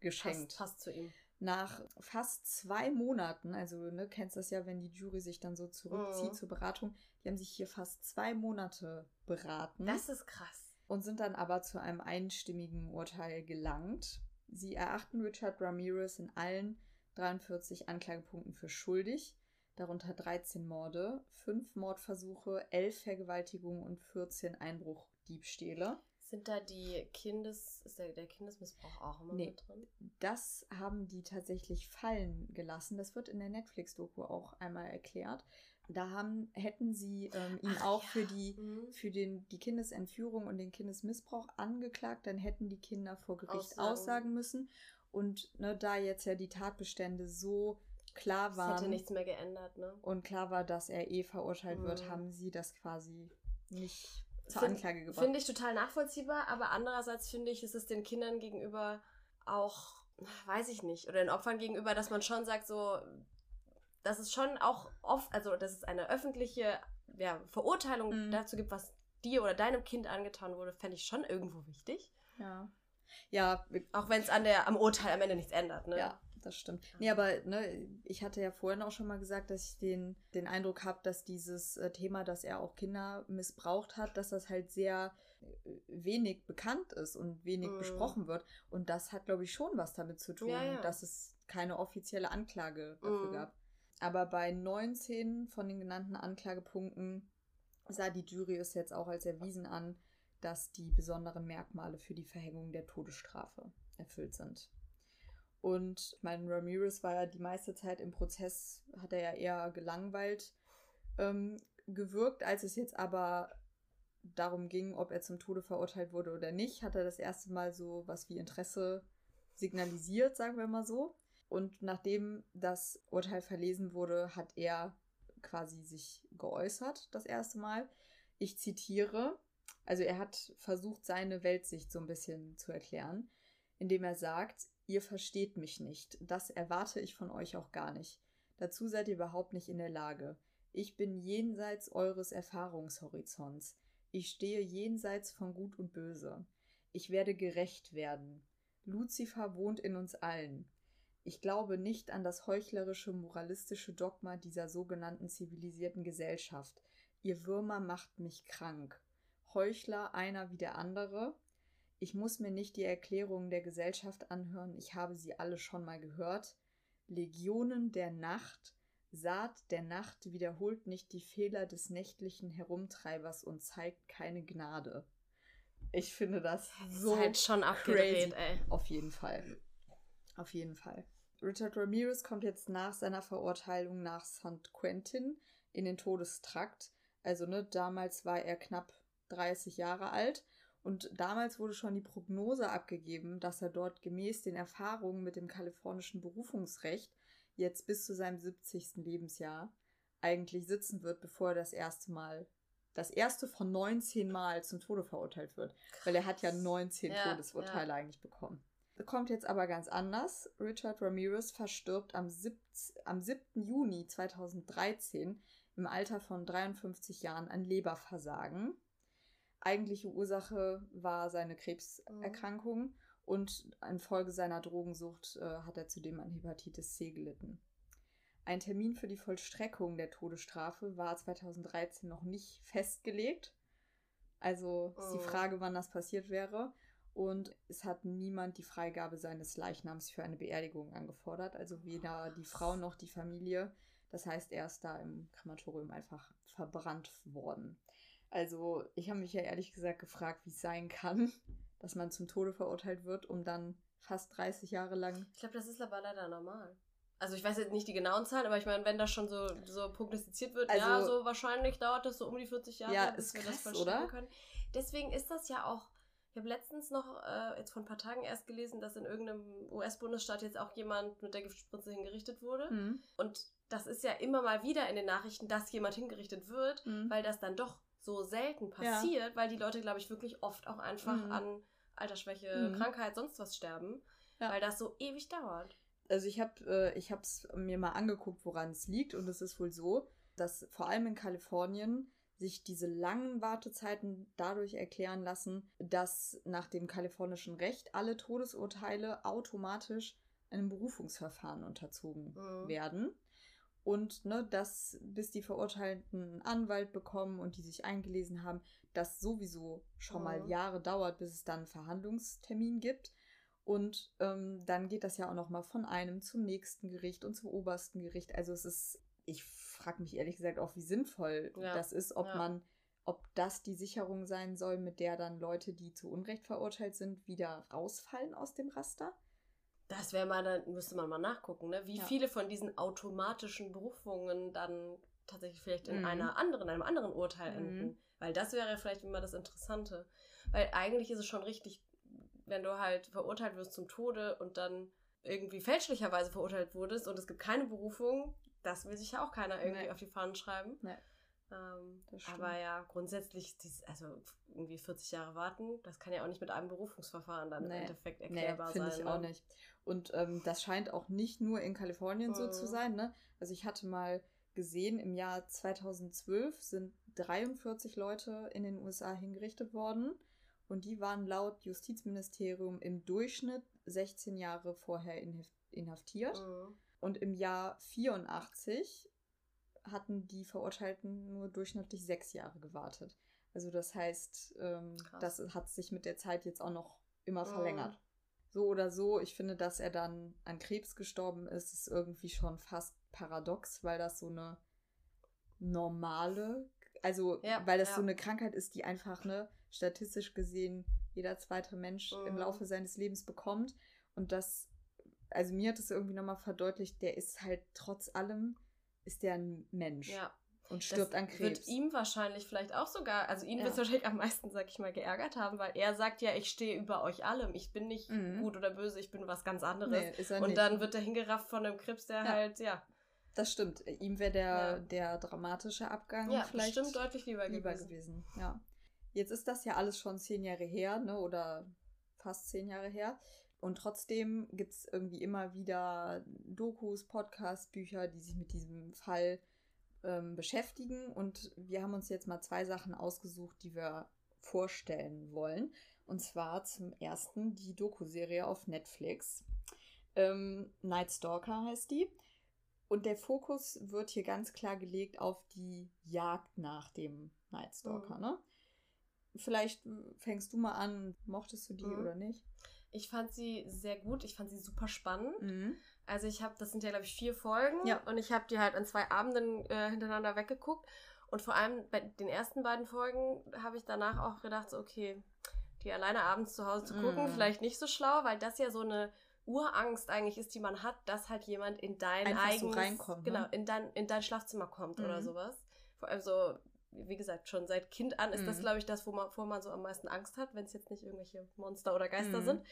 geschenkt. Passt, passt zu ihm. Nach fast zwei Monaten, also ne, kennst das ja, wenn die Jury sich dann so zurückzieht Mhm. zur Beratung, die haben sich hier fast zwei Monate beraten Das ist krass. und sind dann aber zu einem einstimmigen Urteil gelangt. Sie erachten Richard Ramirez in allen 43 Anklagepunkten für schuldig, darunter 13 Morde, 5 Mordversuche, 11 Vergewaltigungen und 14 Einbruchdiebstähle. Sind da die Kindes, ist der, der Kindesmissbrauch auch immer Nee. mit drin? Das haben die tatsächlich fallen gelassen. Das wird in der Netflix-Doku auch einmal erklärt. Da haben, hätten sie ähm, ihn Ach auch ja. für die Mhm. für den, die Kindesentführung und den Kindesmissbrauch angeklagt, dann hätten die Kinder vor Gericht Aussagen. aussagen, müssen. Und ne, da jetzt ja die Tatbestände so klar Es waren hätte nichts mehr geändert, ne? und klar war, dass er eh verurteilt wird, Mhm. haben sie das quasi nicht zur Find- Anklage gebracht. Finde ich total nachvollziehbar, aber andererseits finde ich, ist es den Kindern gegenüber auch, weiß ich nicht, oder den Opfern gegenüber, dass man schon sagt, so, dass es schon auch oft, also dass es eine öffentliche ja, Verurteilung Mhm. dazu gibt, was dir oder deinem Kind angetan wurde, fände ich schon irgendwo wichtig. ja. Ja, Auch wenn es an der, am Urteil am Ende nichts ändert, ne? Ja, das stimmt. Nee, aber ne, ich hatte ja vorhin auch schon mal gesagt, dass ich den, den Eindruck habe, dass dieses äh, Thema, dass er auch Kinder missbraucht hat, dass das halt sehr äh, wenig bekannt ist und wenig Mhm. besprochen wird. Und das hat, glaube ich, schon was damit zu tun, Ja, ja. dass es keine offizielle Anklage dafür Mhm. gab. Aber bei 19 von den genannten Anklagepunkten sah die Jury es jetzt auch als erwiesen an, dass die besonderen Merkmale für die Verhängung der Todesstrafe erfüllt sind. Und ich meine, Ramirez war ja die meiste Zeit im Prozess, hat er ja eher gelangweilt ähm, gewirkt, als es jetzt aber darum ging, ob er zum Tode verurteilt wurde oder nicht, hat er das erste Mal so was wie Interesse signalisiert, sagen wir mal so. Und nachdem das Urteil verlesen wurde, hat er quasi sich geäußert, das erste Mal. Ich zitiere, also er hat versucht, seine Weltsicht so ein bisschen zu erklären, indem er sagt, ihr versteht mich nicht, das erwarte ich von euch auch gar nicht. Dazu seid ihr überhaupt nicht in der Lage. Ich bin jenseits eures Erfahrungshorizonts. Ich stehe jenseits von Gut und Böse. Ich werde gerecht werden. Luzifer wohnt in uns allen. Ich glaube nicht an das heuchlerische, moralistische Dogma dieser sogenannten zivilisierten Gesellschaft. Ihr Würmer macht mich krank. Heuchler einer wie der andere. Ich muss mir nicht die Erklärungen der Gesellschaft anhören, ich habe sie alle schon mal gehört. Legionen der Nacht, Saat der Nacht wiederholt nicht die Fehler des nächtlichen Herumtreibers und zeigt keine Gnade. Ich finde das Das so ist halt schon abgedreht, ey. auf jeden Fall. Auf jeden Fall. Richard Ramirez kommt jetzt nach seiner Verurteilung nach St. Quentin in den Todestrakt. Also, ne, damals war er knapp 30 Jahre alt und damals wurde schon die Prognose abgegeben, dass er dort gemäß den Erfahrungen mit dem kalifornischen Berufungsrecht jetzt bis zu seinem 70. Lebensjahr eigentlich sitzen wird, bevor er das erste Mal, das erste von 19 Mal zum Tode verurteilt wird. Weil er hat ja 19 Ja, Todesurteile eigentlich bekommen. Kommt jetzt aber ganz anders. Richard Ramirez verstirbt am, 7, am 7. Juni 2013 im Alter von 53 Jahren an Leberversagen. Eigentliche Ursache war seine Krebserkrankung und infolge seiner Drogensucht äh, hat er zudem an Hepatitis C gelitten. Ein Termin für die Vollstreckung der Todesstrafe war 2013 noch nicht festgelegt. Also ist die Oh. Frage, wann das passiert wäre. Und es hat niemand die Freigabe seines Leichnams für eine Beerdigung angefordert. Also weder die Frau noch die Familie. Das heißt, er ist da im Krematorium einfach verbrannt worden. Also ich habe mich ja ehrlich gesagt gefragt, wie es sein kann, [laughs] dass man zum Tode verurteilt wird, um dann fast 30 Jahre lang. Ich glaube, das ist aber leider normal. Also ich weiß jetzt nicht die genauen Zahlen, aber ich meine, wenn das schon so, so prognostiziert wird, ja, Also- so wahrscheinlich dauert das so um die 40 Jahre, Ja, bis ist wir krass, das vollstrecken oder? können. Deswegen ist das ja auch, ich habe letztens noch, äh, jetzt vor ein paar Tagen erst gelesen, dass in irgendeinem US-Bundesstaat jetzt auch jemand mit der Giftspritze hingerichtet wurde. Mhm. Und das ist ja immer mal wieder in den Nachrichten, dass jemand hingerichtet wird, Mhm. weil das dann doch so selten passiert, weil die Leute, glaube ich, wirklich oft auch einfach Mhm. an Altersschwäche, Mhm. Krankheit, sonst was sterben, Ja. weil das so ewig dauert. Also ich habe äh, ich es mir mal angeguckt, woran es liegt und es ist wohl so, dass vor allem in Kalifornien sich diese langen Wartezeiten dadurch erklären lassen, dass nach dem kalifornischen Recht alle Todesurteile automatisch einem Berufungsverfahren unterzogen Mhm. werden. Und ne, dass bis die Verurteilten einen Anwalt bekommen und die sich eingelesen haben, das sowieso schon mal Mhm. Jahre dauert, bis es dann einen Verhandlungstermin gibt. Und ähm, dann geht das ja auch noch mal von einem zum nächsten Gericht und zum obersten Gericht. Also es ist, ich frage mich ehrlich gesagt auch, wie sinnvoll Ja. das ist, ob Ja. man, ob das die Sicherung sein soll, mit der dann Leute, die zu Unrecht verurteilt sind, wieder rausfallen aus dem Raster. Das wäre mal, dann müsste man mal nachgucken, ne? wie Ja. viele von diesen automatischen Berufungen dann tatsächlich vielleicht in Mhm. einer anderen, einem anderen Urteil Mhm. enden. Weil das wäre vielleicht immer das Interessante. Weil eigentlich ist es schon richtig, wenn du halt verurteilt wirst zum Tode und dann irgendwie fälschlicherweise verurteilt wurdest und es gibt keine Berufung, das will sich ja auch keiner irgendwie Nee. auf die Fahnen schreiben. Nee. Ähm, aber ja, grundsätzlich, dies, also irgendwie 40 Jahre warten, das kann ja auch nicht mit einem Berufungsverfahren dann Nee. im Endeffekt Nee, erklärbar finde sein. ich ne? auch nicht. Und ähm, das scheint auch nicht nur in Kalifornien so zu Mhm. sein. Ne? Also ich hatte mal gesehen, im Jahr 2012 sind 43 Leute in den USA hingerichtet worden. Und die waren laut Justizministerium im Durchschnitt 16 Jahre vorher inhaf- inhaftiert. Mhm. Und im Jahr 84 hatten die Verurteilten nur durchschnittlich sechs Jahre gewartet. Also das heißt, ähm, das hat sich mit der Zeit jetzt auch noch immer verlängert. So oder so, ich finde, dass er dann an Krebs gestorben ist, ist irgendwie schon fast paradox, weil das so eine normale, also Ja, weil das ja. so eine Krankheit ist, die einfach, ne, statistisch gesehen jeder zweite Mensch im Mhm. Laufe seines Lebens bekommt. Und das, also mir hat es irgendwie nochmal verdeutlicht, der ist halt trotz allem, ist der ein Mensch Ja. und stirbt das an Krebs. Wird ihm wahrscheinlich vielleicht auch sogar, also ihn Ja. wird es wahrscheinlich am meisten, sag ich mal, geärgert haben, weil er sagt ja, ich stehe über euch allem. Ich bin nicht Mhm. gut oder böse, ich bin was ganz anderes. Nee, Und nicht. dann wird er hingerafft von einem Krebs, der Ja. halt, ja, Das stimmt. Ihm wäre der, der dramatische Abgang ja vielleicht bestimmt deutlich lieber, lieber gewesen. gewesen. Ja. Jetzt ist das ja alles schon zehn Jahre her, ne? Oder fast zehn Jahre her. Und trotzdem gibt es irgendwie immer wieder Dokus, Podcasts, Bücher, die sich mit diesem Fall ähm, beschäftigen. Und wir haben uns jetzt mal zwei Sachen ausgesucht, die wir vorstellen wollen. Und zwar zum ersten die Doku-Serie auf Netflix. Ähm, Night Stalker heißt die. Und der Fokus wird hier ganz klar gelegt auf die Jagd nach dem Night Stalker, Mhm. ne? Vielleicht fängst du mal an, mochtest du die Mhm. oder nicht? Ich fand sie sehr gut, ich fand sie super spannend. Mhm. Also ich habe, das sind ja glaube ich vier Folgen Ja. und ich habe die halt an zwei Abenden äh, hintereinander weggeguckt und vor allem bei den ersten beiden Folgen habe ich danach auch gedacht, so, okay, die alleine abends zu Hause zu gucken, Mm. vielleicht nicht so schlau, weil das ja so eine Urangst eigentlich ist, die man hat, dass halt jemand in dein Einfach so eigenes, reinkommt, ne? genau, in dein, in dein Schlafzimmer kommt oder Mhm. sowas. Vor allem so, wie gesagt, schon seit Kind an ist das, Mhm. glaube ich, das, wo man, wovor man so am meisten Angst hat, wenn es jetzt nicht irgendwelche Monster oder Geister Mhm. sind.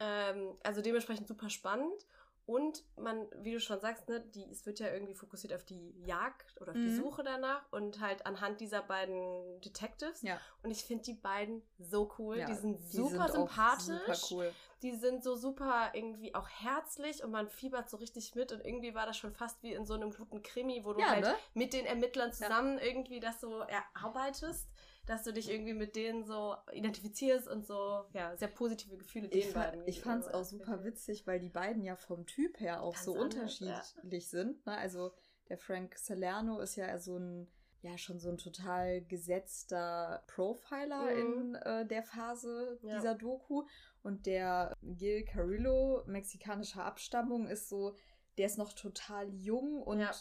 Ähm, also dementsprechend super spannend. Und man, wie du schon sagst, ne, die, es wird ja irgendwie fokussiert auf die Jagd oder auf die Mhm. Suche danach und halt anhand dieser beiden Detectives. Ja. Und ich finde die beiden so cool. ja, die sind die super sind auch sympathisch. Super cool. Die sind so super irgendwie auch herzlich und man fiebert so richtig mit. Und irgendwie war das schon fast wie in so einem guten Krimi, wo du Ja, halt ne? mit den Ermittlern zusammen irgendwie das so erarbeitest, dass du dich irgendwie mit denen so identifizierst und so, ja, sehr positive Gefühle Ich, den fa beiden. ich fand es auch super witzig, weil die beiden ja vom Typ her auch Ganz so anders, unterschiedlich sind. Ne? Also der Frank Salerno ist ja so ein, ja, schon so ein total gesetzter Profiler Mhm. in äh, der Phase Ja. dieser Doku. Und der Gil Carrillo, mexikanischer Abstammung, ist so, der ist noch total jung und Ja.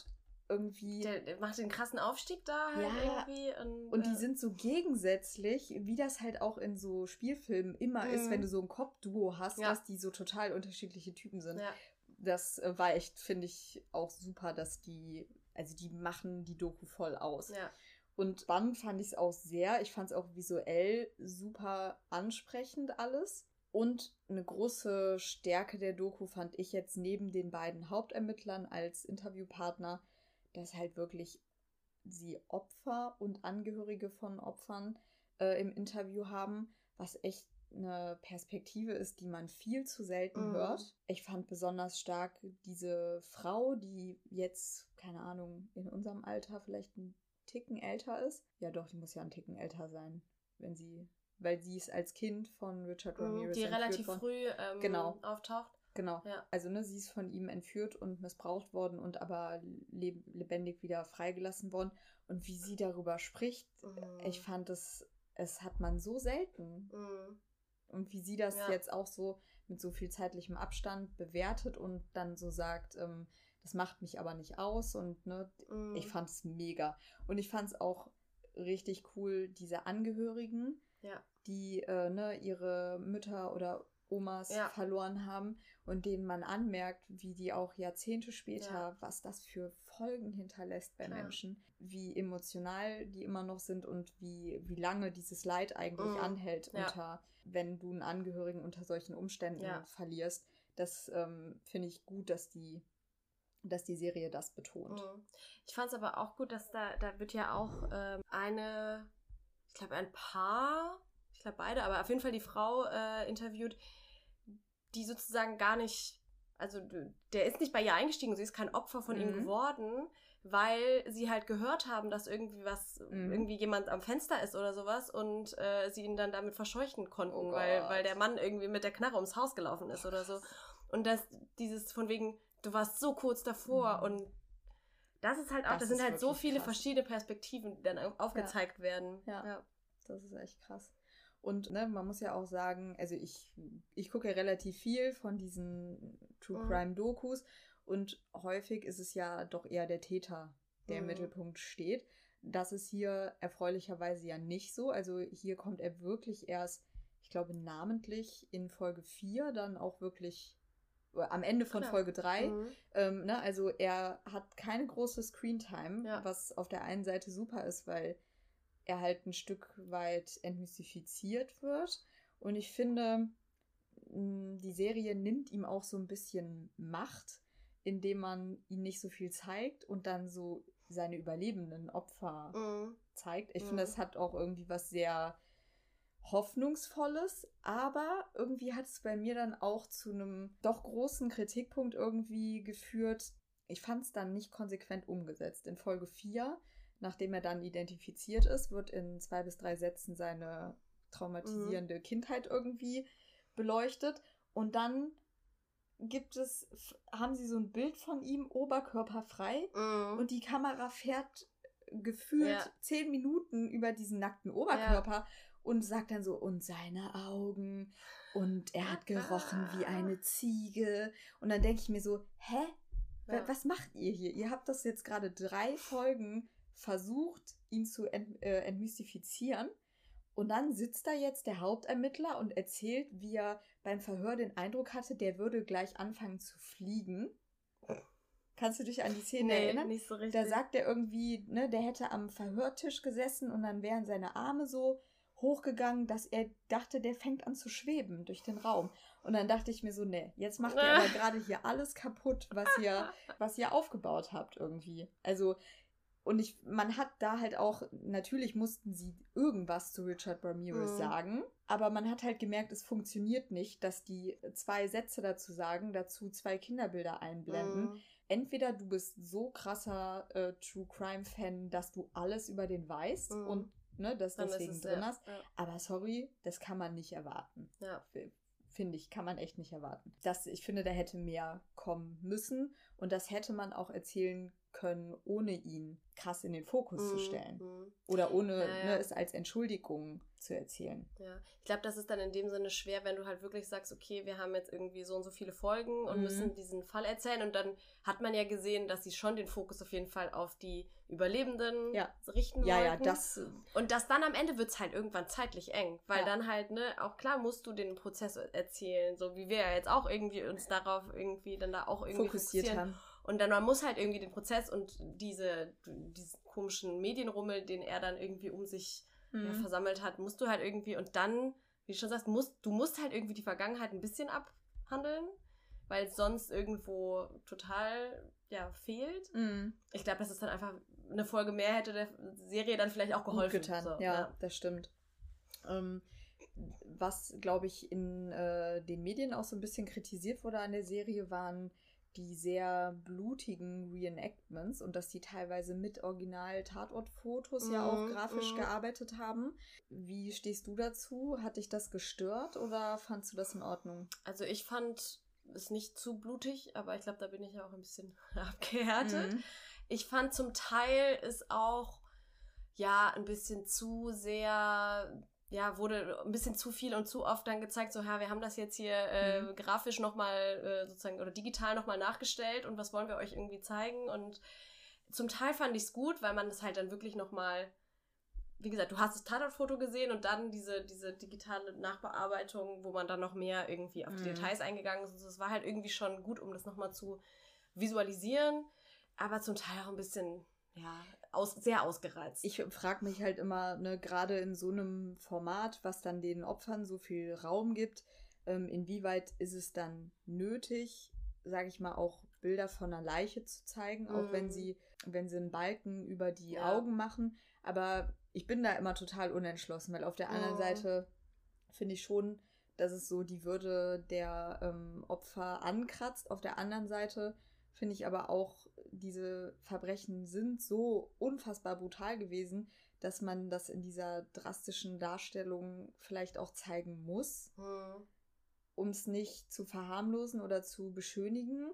Irgendwie. Der, der macht den krassen Aufstieg da halt Ja, irgendwie. Und, Und die äh, sind so gegensätzlich, wie das halt auch in so Spielfilmen immer ist, Mhm. wenn du so ein Cop-Duo hast, Ja. dass die so total unterschiedliche Typen sind. Ja. Das äh, war echt, finde ich, auch super, dass die, also die machen die Doku voll aus. Ja. Und spannend fand ich es auch sehr. Ich fand es auch visuell super ansprechend alles. Und eine große Stärke der Doku fand ich jetzt neben den beiden Hauptermittlern als Interviewpartner, dass halt wirklich sie Opfer und Angehörige von Opfern äh, im Interview haben, was echt eine Perspektive ist, die man viel zu selten Mhm. hört. Ich fand besonders stark diese Frau, die jetzt, keine Ahnung, in unserem Alter vielleicht ein Ticken älter ist. Ja doch, die muss ja ein Ticken älter sein, wenn sie, weil sie ist als Kind von Richard Mhm, Ramirez die relativ früh ähm, Genau. auftaucht. Genau. Ja. Also, ne, sie ist von ihm entführt und missbraucht worden und aber leb lebendig wieder freigelassen worden. Und wie sie darüber spricht, Mhm. ich fand es, es hat man so selten. Mhm. Und wie sie das Ja. jetzt auch so mit so viel zeitlichem Abstand bewertet und dann so sagt, ähm, das macht mich aber nicht aus und ne, mm. ich fand es mega. Und ich fand es auch richtig cool, diese Angehörigen, ja. die äh, ne, ihre Mütter oder Omas ja. verloren haben und denen man anmerkt, wie die auch Jahrzehnte später, ja. was das für Folgen hinterlässt bei Klar. Menschen, wie emotional die immer noch sind und wie, wie lange dieses Leid eigentlich mhm. anhält, ja. unter, wenn du einen Angehörigen unter solchen Umständen verlierst. Das ähm, finde ich gut, dass die dass die Serie das betont. Mhm. Ich fand es aber auch gut, dass da, da wird ja auch ähm, eine, ich glaube, ein Paar, ich glaube beide, aber auf jeden Fall die Frau äh, interviewt, die sozusagen gar nicht, also der ist nicht bei ihr eingestiegen, sie ist kein Opfer von mhm. ihm geworden, weil sie halt gehört haben, dass irgendwie was, mhm. irgendwie jemand am Fenster ist oder sowas und äh, sie ihn dann damit verscheuchen konnten, oh weil, weil der Mann irgendwie mit der Knarre ums Haus gelaufen ist oder so. Und das, dieses von wegen, du warst so kurz davor mhm. und das ist halt auch, das, das sind halt so viele krass. verschiedene Perspektiven, die dann aufgezeigt ja. werden. Ja. ja. das ist echt krass. Und ne, man muss ja auch sagen, also ich, ich gucke ja relativ viel von diesen True mhm. Crime Dokus und häufig ist es ja doch eher der Täter, der mhm. im Mittelpunkt steht. Das ist hier erfreulicherweise ja nicht so. Also hier kommt er wirklich erst, ich glaube, namentlich in Folge 4 dann auch wirklich äh, am Ende von Klar. Folge 3. Mhm. Ähm, ne, also er hat keine große Screentime, ja. was auf der einen Seite super ist, weil er halt ein Stück weit entmystifiziert wird. Und ich finde, die Serie nimmt ihm auch so ein bisschen Macht, indem man ihn nicht so viel zeigt und dann so seine überlebenden Opfer mhm. zeigt. Ich mhm. finde, das hat auch irgendwie was sehr Hoffnungsvolles, aber irgendwie hat es bei mir dann auch zu einem doch großen Kritikpunkt irgendwie geführt. Ich fand es dann nicht konsequent umgesetzt. In Folge 4 Nachdem er dann identifiziert ist, wird in zwei bis drei Sätzen seine traumatisierende mhm. Kindheit irgendwie beleuchtet. Und dann gibt es, haben sie so ein Bild von ihm, oberkörperfrei, mhm. und die Kamera fährt gefühlt ja. zehn Minuten über diesen nackten Oberkörper ja. und sagt dann so, und seine Augen, und er hat gerochen wie eine Ziege. Und dann denke ich mir so, hä? Ja. Was macht ihr hier? Ihr habt das jetzt gerade drei Folgen versucht, ihn zu ent, äh, entmystifizieren. Und dann sitzt da jetzt der Hauptermittler und erzählt, wie er beim Verhör den Eindruck hatte, der würde gleich anfangen zu fliegen. Kannst du dich an die Szene nee, erinnern? Nicht so richtig. Da sagt er irgendwie, ne, der hätte am Verhörtisch gesessen und dann wären seine Arme so hochgegangen, dass er dachte, der fängt an zu schweben durch den Raum. Und dann dachte ich mir so, ne, jetzt macht ihr aber [laughs] gerade hier alles kaputt, was ihr, was ihr aufgebaut habt irgendwie. Also und ich, man hat da halt auch, natürlich mussten sie irgendwas zu Richard Ramirez mhm. sagen, aber man hat halt gemerkt, es funktioniert nicht, dass die zwei Sätze dazu sagen, dazu zwei Kinderbilder einblenden. Mhm. Entweder du bist so krasser äh, True Crime Fan, dass du alles über den weißt mhm. und ne, das Dann deswegen drin ja, hast. Ja. Aber sorry, das kann man nicht erwarten. Ja. Finde ich, kann man echt nicht erwarten. Das, ich finde, da hätte mehr kommen müssen und das hätte man auch erzählen können, ohne ihn krass in den Fokus mhm. zu stellen. Mhm. Oder ohne ja, ja. Ne, es als Entschuldigung zu erzählen. Ja, ich glaube, das ist dann in dem Sinne schwer, wenn du halt wirklich sagst, okay, wir haben jetzt irgendwie so und so viele Folgen und mhm. müssen diesen Fall erzählen. Und dann hat man ja gesehen, dass sie schon den Fokus auf jeden Fall auf die Überlebenden ja. richten ja, wollten. Ja, das. Und das dann am Ende wird es halt irgendwann zeitlich eng. Weil ja. dann halt, ne, auch klar musst du den Prozess erzählen, so wie wir ja jetzt auch irgendwie uns darauf irgendwie dann da auch irgendwie fokussiert haben. Und dann man muss halt irgendwie den Prozess und diese, diesen komischen Medienrummel, den er dann irgendwie um sich mhm. ja, versammelt hat, musst du halt irgendwie und dann, wie du schon sagst, musst, du musst halt irgendwie die Vergangenheit ein bisschen abhandeln, weil es sonst irgendwo total ja, fehlt. Mhm. Ich glaube, das ist dann einfach eine Folge mehr hätte der Serie dann vielleicht auch geholfen. Gut getan. So, ja, ja, das stimmt. Ähm, was, glaube ich, in äh, den Medien auch so ein bisschen kritisiert wurde an der Serie, waren die sehr blutigen Reenactments und dass die teilweise mit Original-Tatortfotos mm, ja auch mhm, grafisch mm. gearbeitet haben. Wie stehst du dazu? Hat dich das gestört oder fandst du das in Ordnung? Also ich fand es nicht zu blutig, aber ich glaube, da bin ich ja auch ein bisschen [laughs] abgehärtet. Mm. Ich fand zum Teil es auch ja ein bisschen zu sehr ja, wurde ein bisschen zu viel und zu oft dann gezeigt, so, ja, wir haben das jetzt hier äh, mhm. grafisch nochmal äh, sozusagen oder digital nochmal nachgestellt und was wollen wir euch irgendwie zeigen und zum Teil fand ich es gut, weil man das halt dann wirklich nochmal, wie gesagt, du hast das Tatortfoto gesehen und dann diese, diese digitale Nachbearbeitung, wo man dann noch mehr irgendwie auf die mhm. Details eingegangen ist. Es war halt irgendwie schon gut, um das nochmal zu visualisieren, aber zum Teil auch ein bisschen, ja, aus, sehr ausgereizt. Ich frage mich halt immer, ne, gerade in so einem Format, was dann den Opfern so viel Raum gibt, ähm, inwieweit ist es dann nötig, sage ich mal, auch Bilder von einer Leiche zu zeigen, auch mm. wenn mhm. sie, wenn sie einen Balken über die ja. Augen machen. Aber ich bin da immer total unentschlossen, weil auf der anderen oh. Seite finde ich schon, dass es so die Würde der ähm, Opfer ankratzt. Auf der anderen Seite finde ich aber auch, diese Verbrechen sind so unfassbar brutal gewesen, dass man das in dieser drastischen Darstellung vielleicht auch zeigen muss, mhm. um es nicht zu verharmlosen oder zu beschönigen.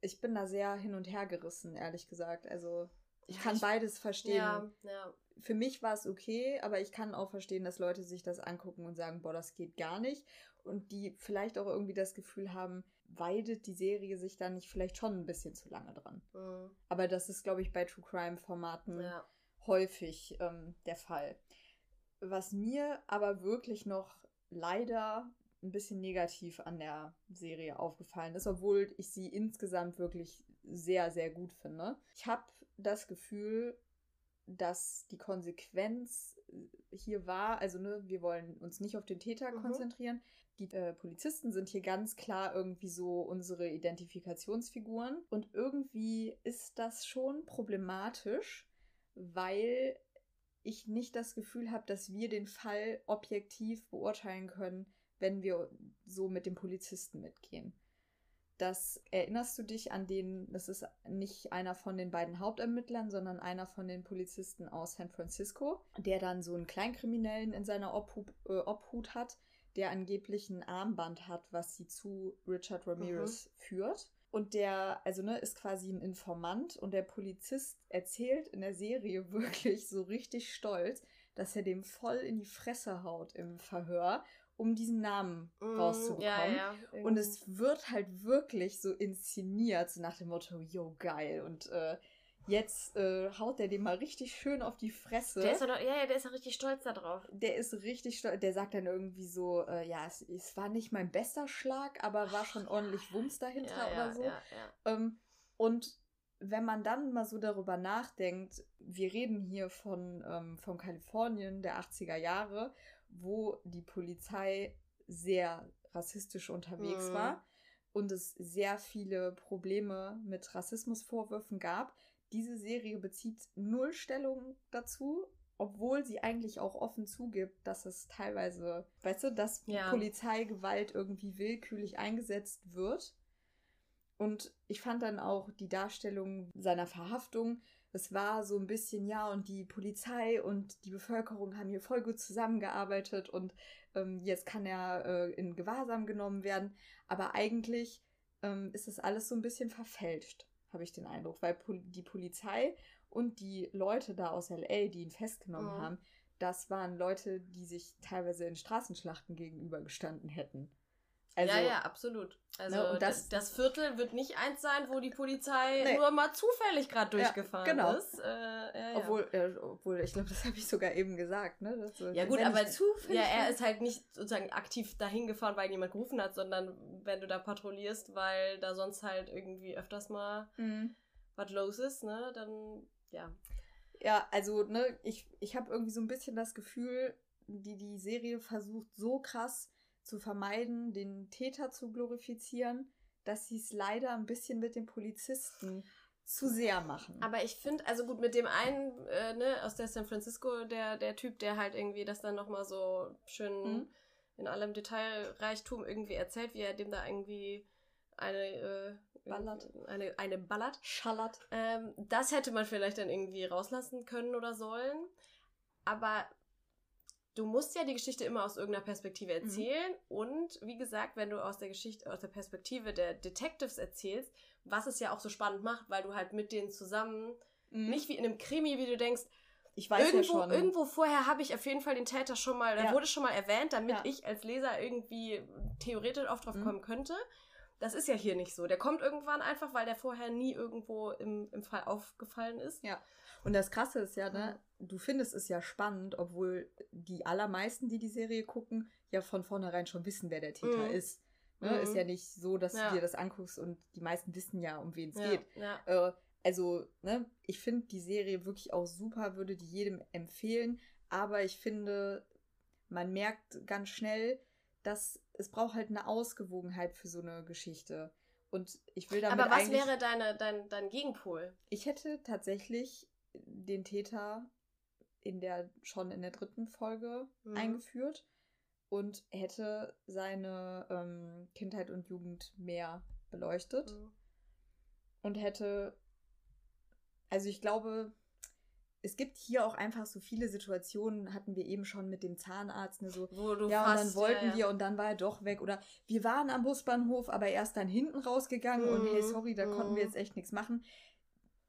Ich bin da sehr hin und her gerissen, ehrlich gesagt. Also ich ja, kann ich, beides verstehen. Ja, ja. Für mich war es okay, aber ich kann auch verstehen, dass Leute sich das angucken und sagen, boah, das geht gar nicht. Und die vielleicht auch irgendwie das Gefühl haben, weidet die Serie sich da nicht vielleicht schon ein bisschen zu lange dran. Mhm. Aber das ist, glaube ich, bei True Crime-Formaten ja. häufig ähm, der Fall. Was mir aber wirklich noch leider ein bisschen negativ an der Serie aufgefallen ist, obwohl ich sie insgesamt wirklich sehr, sehr gut finde. Ich habe das Gefühl, dass die Konsequenz hier war, also ne, wir wollen uns nicht auf den Täter mhm. konzentrieren, die äh, Polizisten sind hier ganz klar irgendwie so unsere Identifikationsfiguren. Und irgendwie ist das schon problematisch, weil ich nicht das Gefühl habe, dass wir den Fall objektiv beurteilen können, wenn wir so mit dem Polizisten mitgehen. Das erinnerst du dich an den, das ist nicht einer von den beiden Hauptermittlern, sondern einer von den Polizisten aus San Francisco, der dann so einen Kleinkriminellen in seiner Obhut, äh, Obhut hat, der angeblich ein Armband hat, was sie zu Richard Ramirez mhm. führt. Und der, also ne, ist quasi ein Informant und der Polizist erzählt in der Serie [laughs] wirklich so richtig stolz, dass er dem voll in die Fresse haut im Verhör, um diesen Namen mm, rauszubekommen. Ja, ja, und es wird halt wirklich so inszeniert, so nach dem Motto, yo, geil. Und äh, Jetzt äh, haut der dem mal richtig schön auf die Fresse. Der ist doch, ja, ja, der ist auch richtig stolz darauf. Der ist richtig stolz. Der sagt dann irgendwie so, äh, ja, es, es, war nicht mein bester Schlag, aber war schon ordentlich Wumms dahinter ja, oder so. Ähm, und wenn man dann mal so darüber nachdenkt, wir reden hier von, ähm, von Kalifornien der 80er Jahre, wo die Polizei sehr rassistisch unterwegs mhm. war und es sehr viele Probleme mit Rassismusvorwürfen gab, diese Serie bezieht null Stellung dazu, obwohl sie eigentlich auch offen zugibt, dass es teilweise, weißt du, dass ja. Polizeigewalt irgendwie willkürlich eingesetzt wird. Und ich fand dann auch die Darstellung seiner Verhaftung, es war so ein bisschen, ja, und die Polizei und die Bevölkerung haben hier voll gut zusammengearbeitet und ähm, jetzt kann er äh, in Gewahrsam genommen werden. Aber eigentlich ähm, ist das alles so ein bisschen verfälscht habe ich den Eindruck, weil die Polizei und die Leute da aus LA, die ihn festgenommen mhm. haben, das waren Leute, die sich teilweise in Straßenschlachten gegenübergestanden hätten. Also, ja, ja, absolut. Also ne, das, das, Viertel wird nicht eins sein, wo die Polizei nee. nur mal zufällig gerade durchgefahren ja, genau. ist. Äh, ja, obwohl, äh, obwohl, ich glaube, das habe ich sogar eben gesagt. Ne? Das, ja gut, aber zufällig. Ja, er [laughs] ist halt nicht sozusagen aktiv dahin gefahren, weil jemand gerufen hat, sondern wenn du da patrouillierst, weil da sonst halt irgendwie öfters mal mhm. was los ist, ne, dann ja. Ja, also ne, ich, ich habe irgendwie so ein bisschen das Gefühl, die die Serie versucht so krass zu vermeiden, den Täter zu glorifizieren, dass sie es leider ein bisschen mit den Polizisten zu sehr machen. Aber ich finde, also gut, mit dem einen, äh, ne, aus der San Francisco, der, der Typ, der halt irgendwie das dann nochmal so schön mhm. in allem Detailreichtum irgendwie erzählt, wie er dem da irgendwie eine, äh, Ballert. Eine, eine Ballert. Schallert. Ähm, das hätte man vielleicht dann irgendwie rauslassen können oder sollen. Aber du musst ja die Geschichte immer aus irgendeiner Perspektive mhm. erzählen. Mhm. Und wie gesagt, wenn du aus der Geschichte, aus der Perspektive der Detectives erzählst, was es ja auch so spannend macht, weil du halt mit denen zusammen, mhm. nicht wie in einem Krimi, wie du denkst, ich weiß irgendwo, ja schon. Irgendwo vorher habe ich auf jeden Fall den Täter schon mal, Ja. wurde schon mal erwähnt, damit Ja. ich als Leser irgendwie theoretisch auch drauf Mhm. kommen könnte. Das ist ja hier nicht so. Der kommt irgendwann einfach, weil der vorher nie irgendwo im, im Fall aufgefallen ist. Ja. Und das Krasse ist ja, ne, du findest es ja spannend, obwohl die allermeisten, die die Serie gucken, ja von vornherein schon wissen, wer der Täter Mhm. ist. Ne? Mhm. Ist ja nicht so, dass Ja. du dir das anguckst und die meisten wissen ja, um wen es Ja, geht. ja. Äh, also, ne, ich finde die Serie wirklich auch super, würde die jedem empfehlen, aber ich finde, man merkt ganz schnell, dass es braucht halt eine Ausgewogenheit für so eine Geschichte. Und ich will damit Aber was wäre deine, dein, dein Gegenpol? ich hätte tatsächlich den Täter in der schon in der dritten Folge Mhm. eingeführt und hätte seine ähm, Kindheit und Jugend mehr beleuchtet Mhm. und hätte, also ich glaube, es gibt hier auch einfach so viele Situationen, hatten wir eben schon mit dem Zahnarzt, ne, so, Wo du ja, und dann fast, wollten ja, ja. wir und dann war er doch weg. Oder wir waren am Busbahnhof, aber er ist dann hinten rausgegangen und hey, Mhm, sorry, da konnten wir mhm. jetzt echt nichts machen.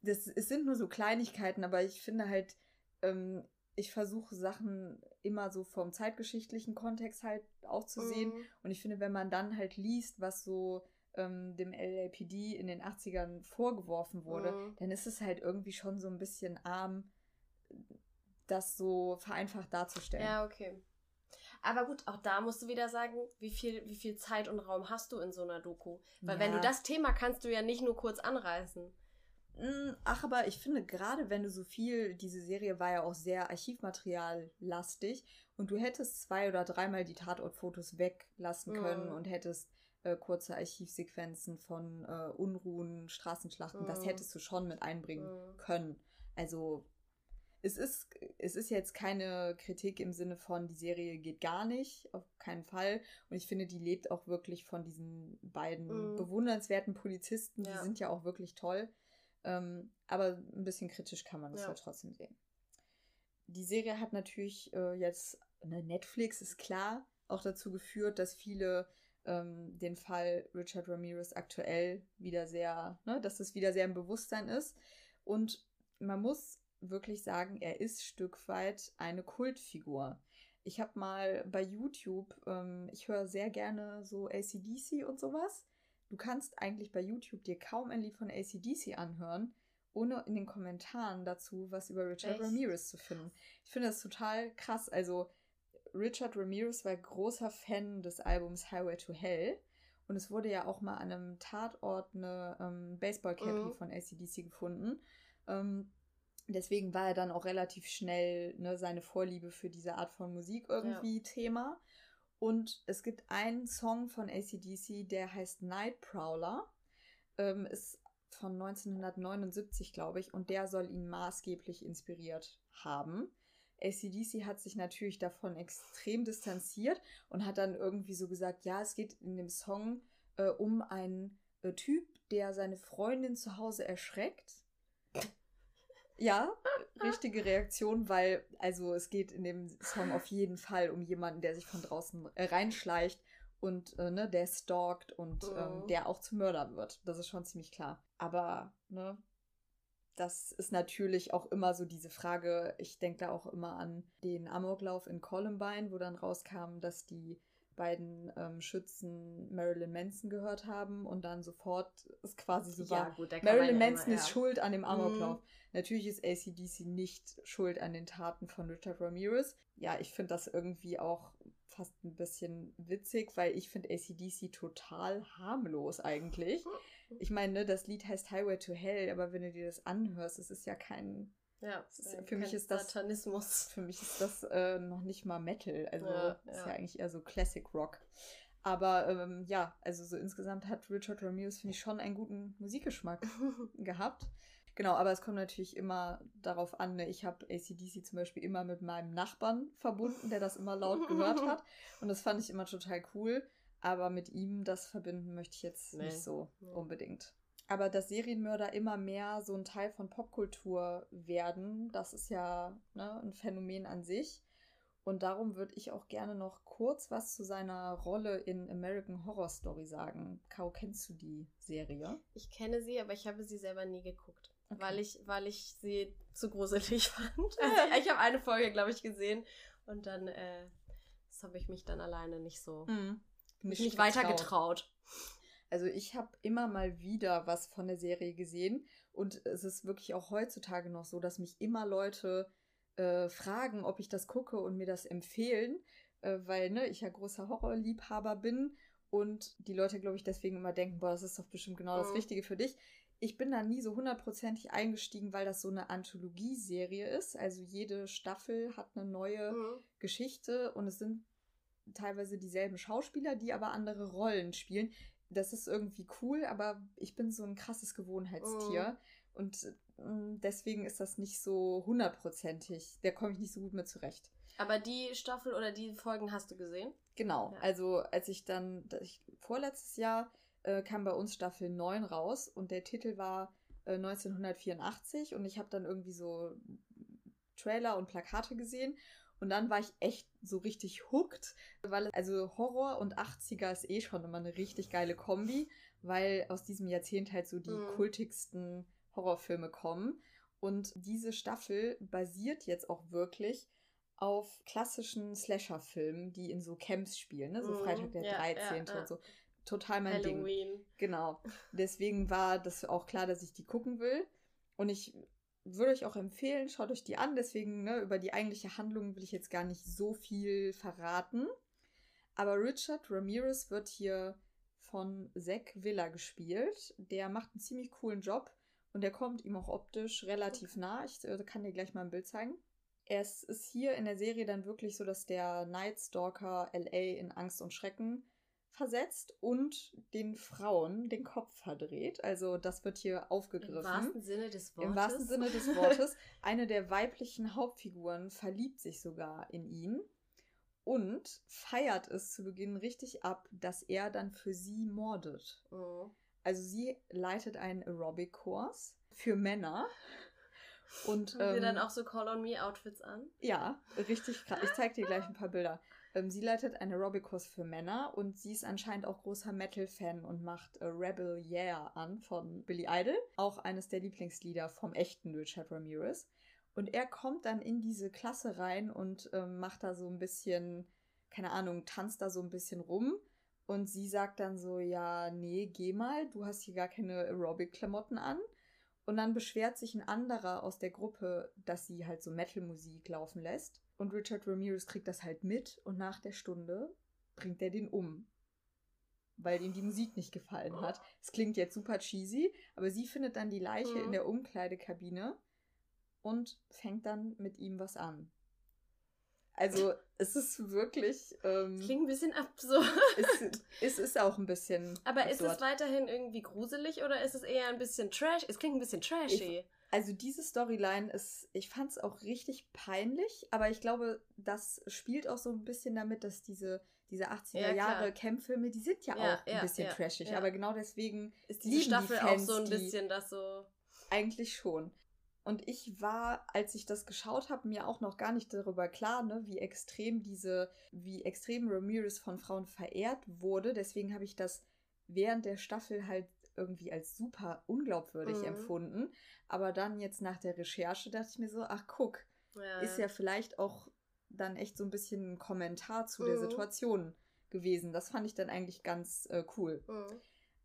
Das, es sind nur so Kleinigkeiten, aber ich finde halt, ähm, ich versuche Sachen immer so vom zeitgeschichtlichen Kontext halt auch zu sehen. Mhm. Und ich finde, wenn man dann halt liest, was so ähm, dem LAPD in den 80ern vorgeworfen wurde, Mhm. dann ist es halt irgendwie schon so ein bisschen arm, das so vereinfacht darzustellen. Ja, okay. Aber gut, auch da musst du wieder sagen, wie viel, wie viel Zeit und Raum hast du in so einer Doku? Weil wenn du Ja. das Thema kannst du ja nicht nur kurz anreißen. Mm, Ach, aber ich finde, gerade wenn du so viel, diese Serie war ja auch sehr Archivmaterial-lastig und du hättest zwei oder dreimal die Tatortfotos weglassen können Mhm. und hättest äh, kurze Archivsequenzen von äh, Unruhen, Straßenschlachten, das Mhm. hättest du schon mit einbringen Mhm. können. Also es ist, es ist jetzt keine Kritik im Sinne von, die Serie geht gar nicht, auf keinen Fall. Und ich finde, die lebt auch wirklich von diesen beiden Mhm. bewundernswerten Polizisten. Die Ja. sind ja auch wirklich toll. Ähm, aber ein bisschen kritisch kann man das Ja. halt trotzdem sehen. Die Serie hat natürlich äh, jetzt, ne, Netflix ist klar, auch dazu geführt, dass viele ähm, den Fall Richard Ramirez aktuell wieder sehr, ne, dass es wieder sehr im Bewusstsein ist. Und man muss wirklich sagen, er ist Stück weit eine Kultfigur. Ich habe mal bei YouTube, ähm, ich höre sehr gerne so ACDC und sowas. Du kannst eigentlich bei YouTube dir kaum ein Lied von ACDC anhören, ohne in den Kommentaren dazu was über Richard Echt? Ramirez zu finden. Ich finde das total krass. Also, Richard Ramirez war großer Fan des Albums Highway to Hell. Und es wurde ja auch mal an einem Tatort eine ähm, Baseball-Cappy Mhm. von ACDC gefunden. Ähm, deswegen war er dann auch relativ schnell ne, seine Vorliebe für diese Art von Musik irgendwie Thema. Und es gibt einen Song von ACDC, der heißt Night Prowler. Ähm, ist von 1979, glaube ich, und der soll ihn maßgeblich inspiriert haben. ACDC hat sich natürlich davon extrem distanziert und hat dann irgendwie so gesagt, ja, es geht in dem Song äh, um einen äh, Typ, der seine Freundin zu Hause erschreckt. Ja, richtige Reaktion, weil, also es geht in dem Song auf jeden Fall um jemanden, der sich von draußen äh, reinschleicht und äh, ne, der stalkt und ähm, Mhm. der auch zum Mörder wird. Das ist schon ziemlich klar. Aber, ne, das ist natürlich auch immer so diese Frage, ich denke da auch immer an den Amoklauf in Columbine, wo dann rauskam, dass die beiden ähm, Schützen Marilyn Manson gehört haben und dann sofort es quasi so war, gut, Marilyn ja Manson immer, ist ja. schuld an dem Amoklauf. Mhm. Natürlich ist ACDC nicht schuld an den Taten von Richard Ramirez. Ja, ich finde das irgendwie auch fast ein bisschen witzig, weil ich finde ACDC total harmlos eigentlich. [laughs] Ich meine, ne, das Lied heißt Highway to Hell, aber wenn du dir das anhörst, es ist ja kein. Ja, ist- äh, für mich ist das- Satanismus. [laughs] Für mich ist das äh, noch nicht mal Metal. Also Ja, ist ja. ja eigentlich eher so Classic Rock. Aber ähm, ja, also so insgesamt hat Richard Ramirez, finde ich, schon einen guten Musikgeschmack [laughs] gehabt. Genau, aber es kommt natürlich immer darauf an, ne? ich habe ACDC zum Beispiel immer mit meinem Nachbarn verbunden, der das immer laut gehört [laughs] hat. Und das fand ich immer total cool. Aber mit ihm das verbinden möchte ich jetzt Nee. nicht so Nee. unbedingt. Aber dass Serienmörder immer mehr so ein Teil von Popkultur werden, das ist ja ne, ein Phänomen an sich. Und darum würde ich auch gerne noch kurz was zu seiner Rolle in American Horror Story sagen. Kau, kennst du die Serie? Ich kenne sie, aber ich habe sie selber nie geguckt. Okay. Weil, ich, weil ich sie zu gruselig [laughs] fand. Also ich habe eine Folge, glaube ich, gesehen und dann äh, das habe ich mich dann alleine nicht so mhm. nicht, nicht weiter getraut. Also ich habe immer mal wieder was von der Serie gesehen und es ist wirklich auch heutzutage noch so, dass mich immer Leute äh, fragen, ob ich das gucke und mir das empfehlen, äh, weil ne, ich ja großer Horrorliebhaber bin und die Leute, glaube ich, deswegen immer denken, boah, das ist doch bestimmt genau das mhm. Richtige für dich. Ich bin da nie so hundertprozentig eingestiegen, weil das so eine Anthologieserie ist. Also jede Staffel hat eine neue mhm. Geschichte und es sind teilweise dieselben Schauspieler, die aber andere Rollen spielen. Das ist irgendwie cool, aber ich bin so ein krasses Gewohnheitstier. Mhm. Und mm, deswegen ist das nicht so hundertprozentig. Da komme ich nicht so gut mit zurecht. Aber die Staffel oder die Folgen hast du gesehen? Genau. Ja. Also als ich dann, ich, vorletztes Jahr äh, kam bei uns Staffel 9 raus und der Titel war äh, 1984 und ich habe dann irgendwie so Trailer und Plakate gesehen und dann war ich echt so richtig hooked, weil also Horror und 80er ist eh schon immer eine richtig geile Kombi, weil aus diesem Jahrzehnt halt so die mhm. kultigsten Horrorfilme kommen. Und diese Staffel basiert jetzt auch wirklich auf klassischen Slasher-Filmen, die in so Camps spielen, ne? so mhm. Freitag der ja, 13. Ja, ja. und so. Total mein Halloween. Ding. Genau. Deswegen war das auch klar, dass ich die gucken will. Und ich würde ich auch empfehlen, schaut euch die an. Deswegen, ne, über die eigentliche Handlung will ich jetzt gar nicht so viel verraten. Aber Richard Ramirez wird hier von Zack Villa gespielt. Der macht einen ziemlich coolen Job und der kommt ihm auch optisch relativ nah. Ich äh, kann dir gleich mal ein Bild zeigen. Es ist hier in der Serie dann wirklich so, dass der Night Stalker LA in Angst und Schrecken versetzt und den Frauen den Kopf verdreht. Also das wird hier aufgegriffen. Im wahrsten Sinne des Wortes. Im wahrsten Sinne des Wortes. [laughs] Eine der weiblichen Hauptfiguren verliebt sich sogar in ihn und feiert es zu Beginn richtig ab, dass er dann für sie mordet. Oh. Also sie leitet einen Aerobic-Kurs für Männer. [laughs] Und Haben ähm, sie dann auch so Call-on-Me-Outfits an? Ja, richtig krass. Ich zeig dir gleich ein paar Bilder. Ähm, sie leitet einen Aerobic-Kurs für Männer und sie ist anscheinend auch großer Metal-Fan und macht äh, Rebel Yeah an von Billy Idol. Auch eines der Lieblingslieder vom echten Richard Ramirez. Und er kommt dann in diese Klasse rein und ähm, macht da so ein bisschen, keine Ahnung, tanzt da so ein bisschen rum. Und sie sagt dann so, ja, nee, geh mal, du hast hier gar keine Aerobic-Klamotten an. Und dann beschwert sich ein anderer aus der Gruppe, dass sie halt so Metal-Musik laufen lässt. Und Richard Ramirez kriegt das halt mit und nach der Stunde bringt er den um. Weil ihm die Musik nicht gefallen hat. Es klingt jetzt super cheesy, aber sie findet dann die Leiche mhm. in der Umkleidekabine und fängt dann mit ihm was an. Also es ist wirklich. Ähm, Klingt ein bisschen absurd. Es, es ist auch ein bisschen. Aber absurd. ist es weiterhin irgendwie gruselig oder ist es eher ein bisschen trash? Es klingt ein bisschen trashy. Ich, also diese Storyline ist, ich fand es auch richtig peinlich, aber ich glaube, das spielt auch so ein bisschen damit, dass diese, diese 80er ja, Jahre Campfilme, die sind ja, ja auch ein ja, bisschen trashig, aber genau deswegen ist diese Staffel die Fans, auch so ein bisschen das so. Eigentlich schon. Und ich war, als ich das geschaut habe, mir auch noch gar nicht darüber klar, ne, wie extrem diese, wie extrem Ramirez von Frauen verehrt wurde. Deswegen habe ich das während der Staffel halt irgendwie als super unglaubwürdig mhm. empfunden. Aber dann jetzt nach der Recherche dachte ich mir so, ach guck, ja. ist ja vielleicht auch dann echt so ein bisschen ein Kommentar zu mhm. der Situation gewesen. Das fand ich dann eigentlich ganz äh, cool. Mhm.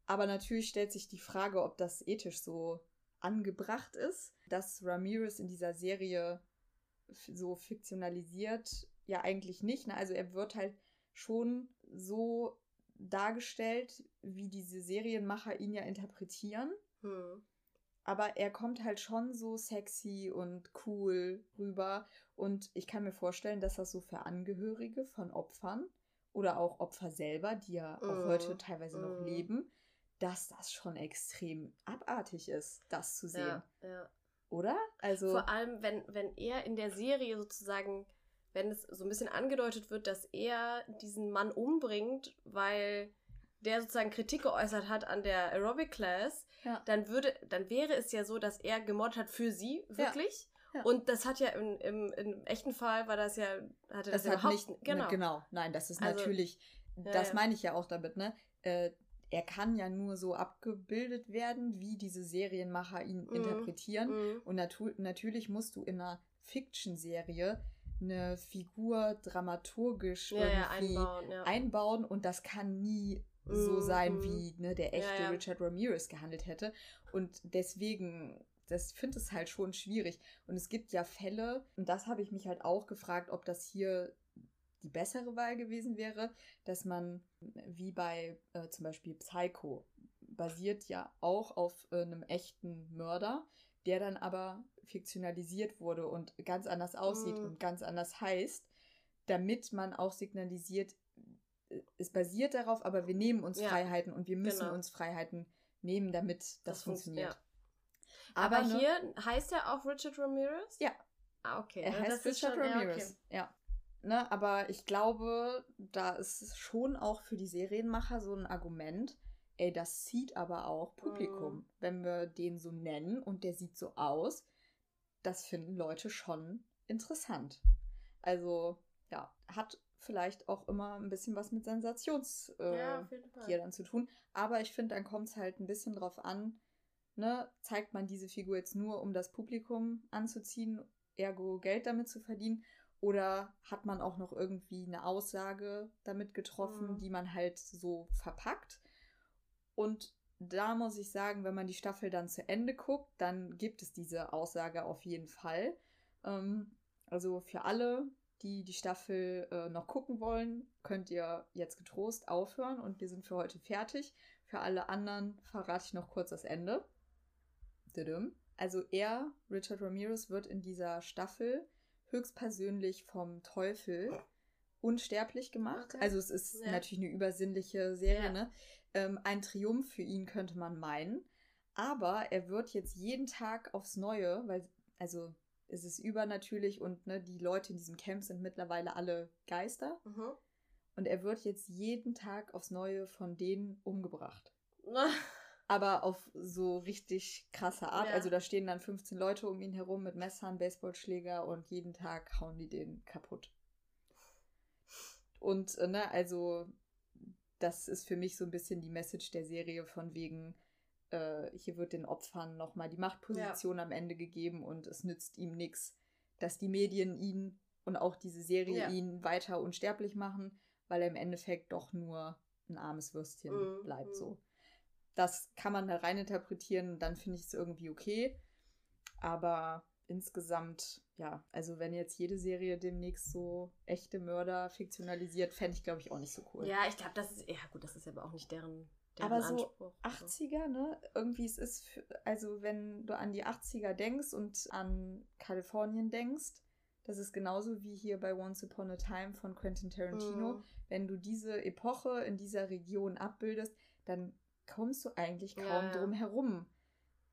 Aber natürlich stellt sich die Frage, ob das ethisch so angebracht ist, dass Ramirez in dieser Serie so fiktionalisiert, ja eigentlich nicht. Ne? Also er wird halt schon so dargestellt, wie diese Serienmacher ihn ja interpretieren. Hm. Aber er kommt halt schon so sexy und cool rüber. Und ich kann mir vorstellen, dass das so für Angehörige von Opfern oder auch Opfer selber, die ja auch mm. heute teilweise mm. noch hm. leben, dass das schon extrem abartig ist, das zu sehen. Ja, ja. Oder? Also. Vor allem, wenn, wenn er in der Serie sozusagen wenn es so ein bisschen angedeutet wird, dass er diesen Mann umbringt, weil der sozusagen Kritik geäußert hat an der Aerobic Class, ja. dann würde, dann wäre es ja so, dass er gemoddet hat für sie, wirklich. Ja. Ja. Und das hat ja im, im, im, echten Fall war das ja, hatte das, das hat nicht, ne, genau. genau, nein, das ist also, natürlich, das ja, meine ich ja auch damit, ne? Äh, er kann ja nur so abgebildet werden, wie diese Serienmacher ihn mm, interpretieren. Mm. Und natu natürlich musst du in einer Fiction-Serie eine Figur dramaturgisch ja, irgendwie ja, einbauen, ja. einbauen, und das kann nie so mm, sein, mm. wie ne, der echte Richard Ramirez gehandelt hätte. Und deswegen, das finde ich halt schon schwierig. Und es gibt ja Fälle, und das habe ich mich halt auch gefragt, ob das hier die bessere Wahl gewesen wäre, dass man wie bei äh, zum Beispiel Psycho basiert ja auch auf äh, einem echten Mörder, der dann aber fiktionalisiert wurde und ganz anders aussieht mm. und ganz anders heißt, damit man auch signalisiert, äh, es basiert darauf, aber wir nehmen uns ja, Freiheiten und wir müssen genau. uns Freiheiten nehmen, damit das, das funktioniert. Ja. Aber, aber ne, hier heißt er auch Richard Ramirez? Ja. Ah, okay. Er heißt Richard schon, Ramirez. Ja, okay. ja. Ne, aber ich glaube, da ist schon auch für die Serienmacher so ein Argument, ey, das sieht aber auch Publikum, mm. wenn wir den so nennen und der sieht so aus. Das finden Leute schon interessant. Also, ja, hat vielleicht auch immer ein bisschen was mit Sensationsgier äh, ja, dann zu tun. Aber ich finde, dann kommt es halt ein bisschen drauf an, ne, zeigt man diese Figur jetzt nur, um das Publikum anzuziehen, ergo Geld damit zu verdienen, oder hat man auch noch irgendwie eine Aussage damit getroffen, mhm. die man halt so verpackt? Und da muss ich sagen, wenn man die Staffel dann zu Ende guckt, dann gibt es diese Aussage auf jeden Fall. Ähm, also für alle, die die Staffel äh, noch gucken wollen, könnt ihr jetzt getrost aufhören und wir sind für heute fertig. Für alle anderen verrate ich noch kurz das Ende. Also er, Richard Ramirez, wird in dieser Staffel höchstpersönlich vom Teufel unsterblich gemacht. Okay. Also es ist ja. natürlich eine übersinnliche Serie, ja. ne? Ähm, ein Triumph für ihn könnte man meinen. Aber er wird jetzt jeden Tag aufs Neue, weil, also es ist übernatürlich und ne, die Leute in diesem Camp sind mittlerweile alle Geister. Mhm. Und er wird jetzt jeden Tag aufs Neue von denen umgebracht. [laughs] aber auf so richtig krasse Art. Ja. Also da stehen dann 15 Leute um ihn herum mit Messern, Baseballschläger und jeden Tag hauen die den kaputt. Und, äh, ne, also das ist für mich so ein bisschen die Message der Serie von wegen, äh, hier wird den Opfern nochmal die Machtposition ja. am Ende gegeben und es nützt ihm nichts, dass die Medien ihn und auch diese Serie ja. ihn weiter unsterblich machen, weil er im Endeffekt doch nur ein armes Würstchen mhm. bleibt so. Das kann man da rein interpretieren, dann finde ich es irgendwie okay. Aber insgesamt, ja, also wenn jetzt jede Serie demnächst so echte Mörder fiktionalisiert, fände ich, glaube ich, auch nicht so cool. Ja, ich glaube, das ist, ja gut, das ist aber auch nicht deren, deren aber so Anspruch. 80er, also. ne? Irgendwie es ist, also wenn du an die 80er denkst und an Kalifornien denkst, das ist genauso wie hier bei Once Upon a Time von Quentin Tarantino. Mhm. Wenn du diese Epoche in dieser Region abbildest, dann kommst du eigentlich kaum ja, drum herum,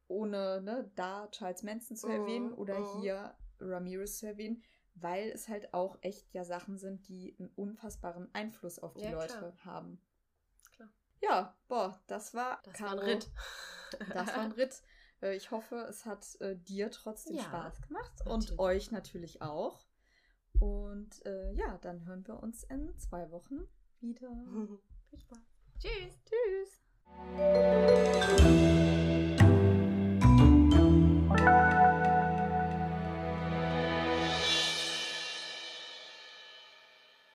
ohne ne, da Charles Manson zu erwähnen mhm, oder mhm. hier Ramirez zu erwähnen, weil es halt auch echt ja Sachen sind, die einen unfassbaren Einfluss auf die ja, Leute klar. haben. Klar. Ja, boah, das war, das war ein Ritt. das war ein [laughs] Ritt. Äh, ich hoffe, es hat äh, dir trotzdem ja, Spaß gemacht natürlich. und euch natürlich auch. Und äh, ja, dann hören wir uns in zwei Wochen wieder. [laughs] Viel Spaß. Tschüss. Música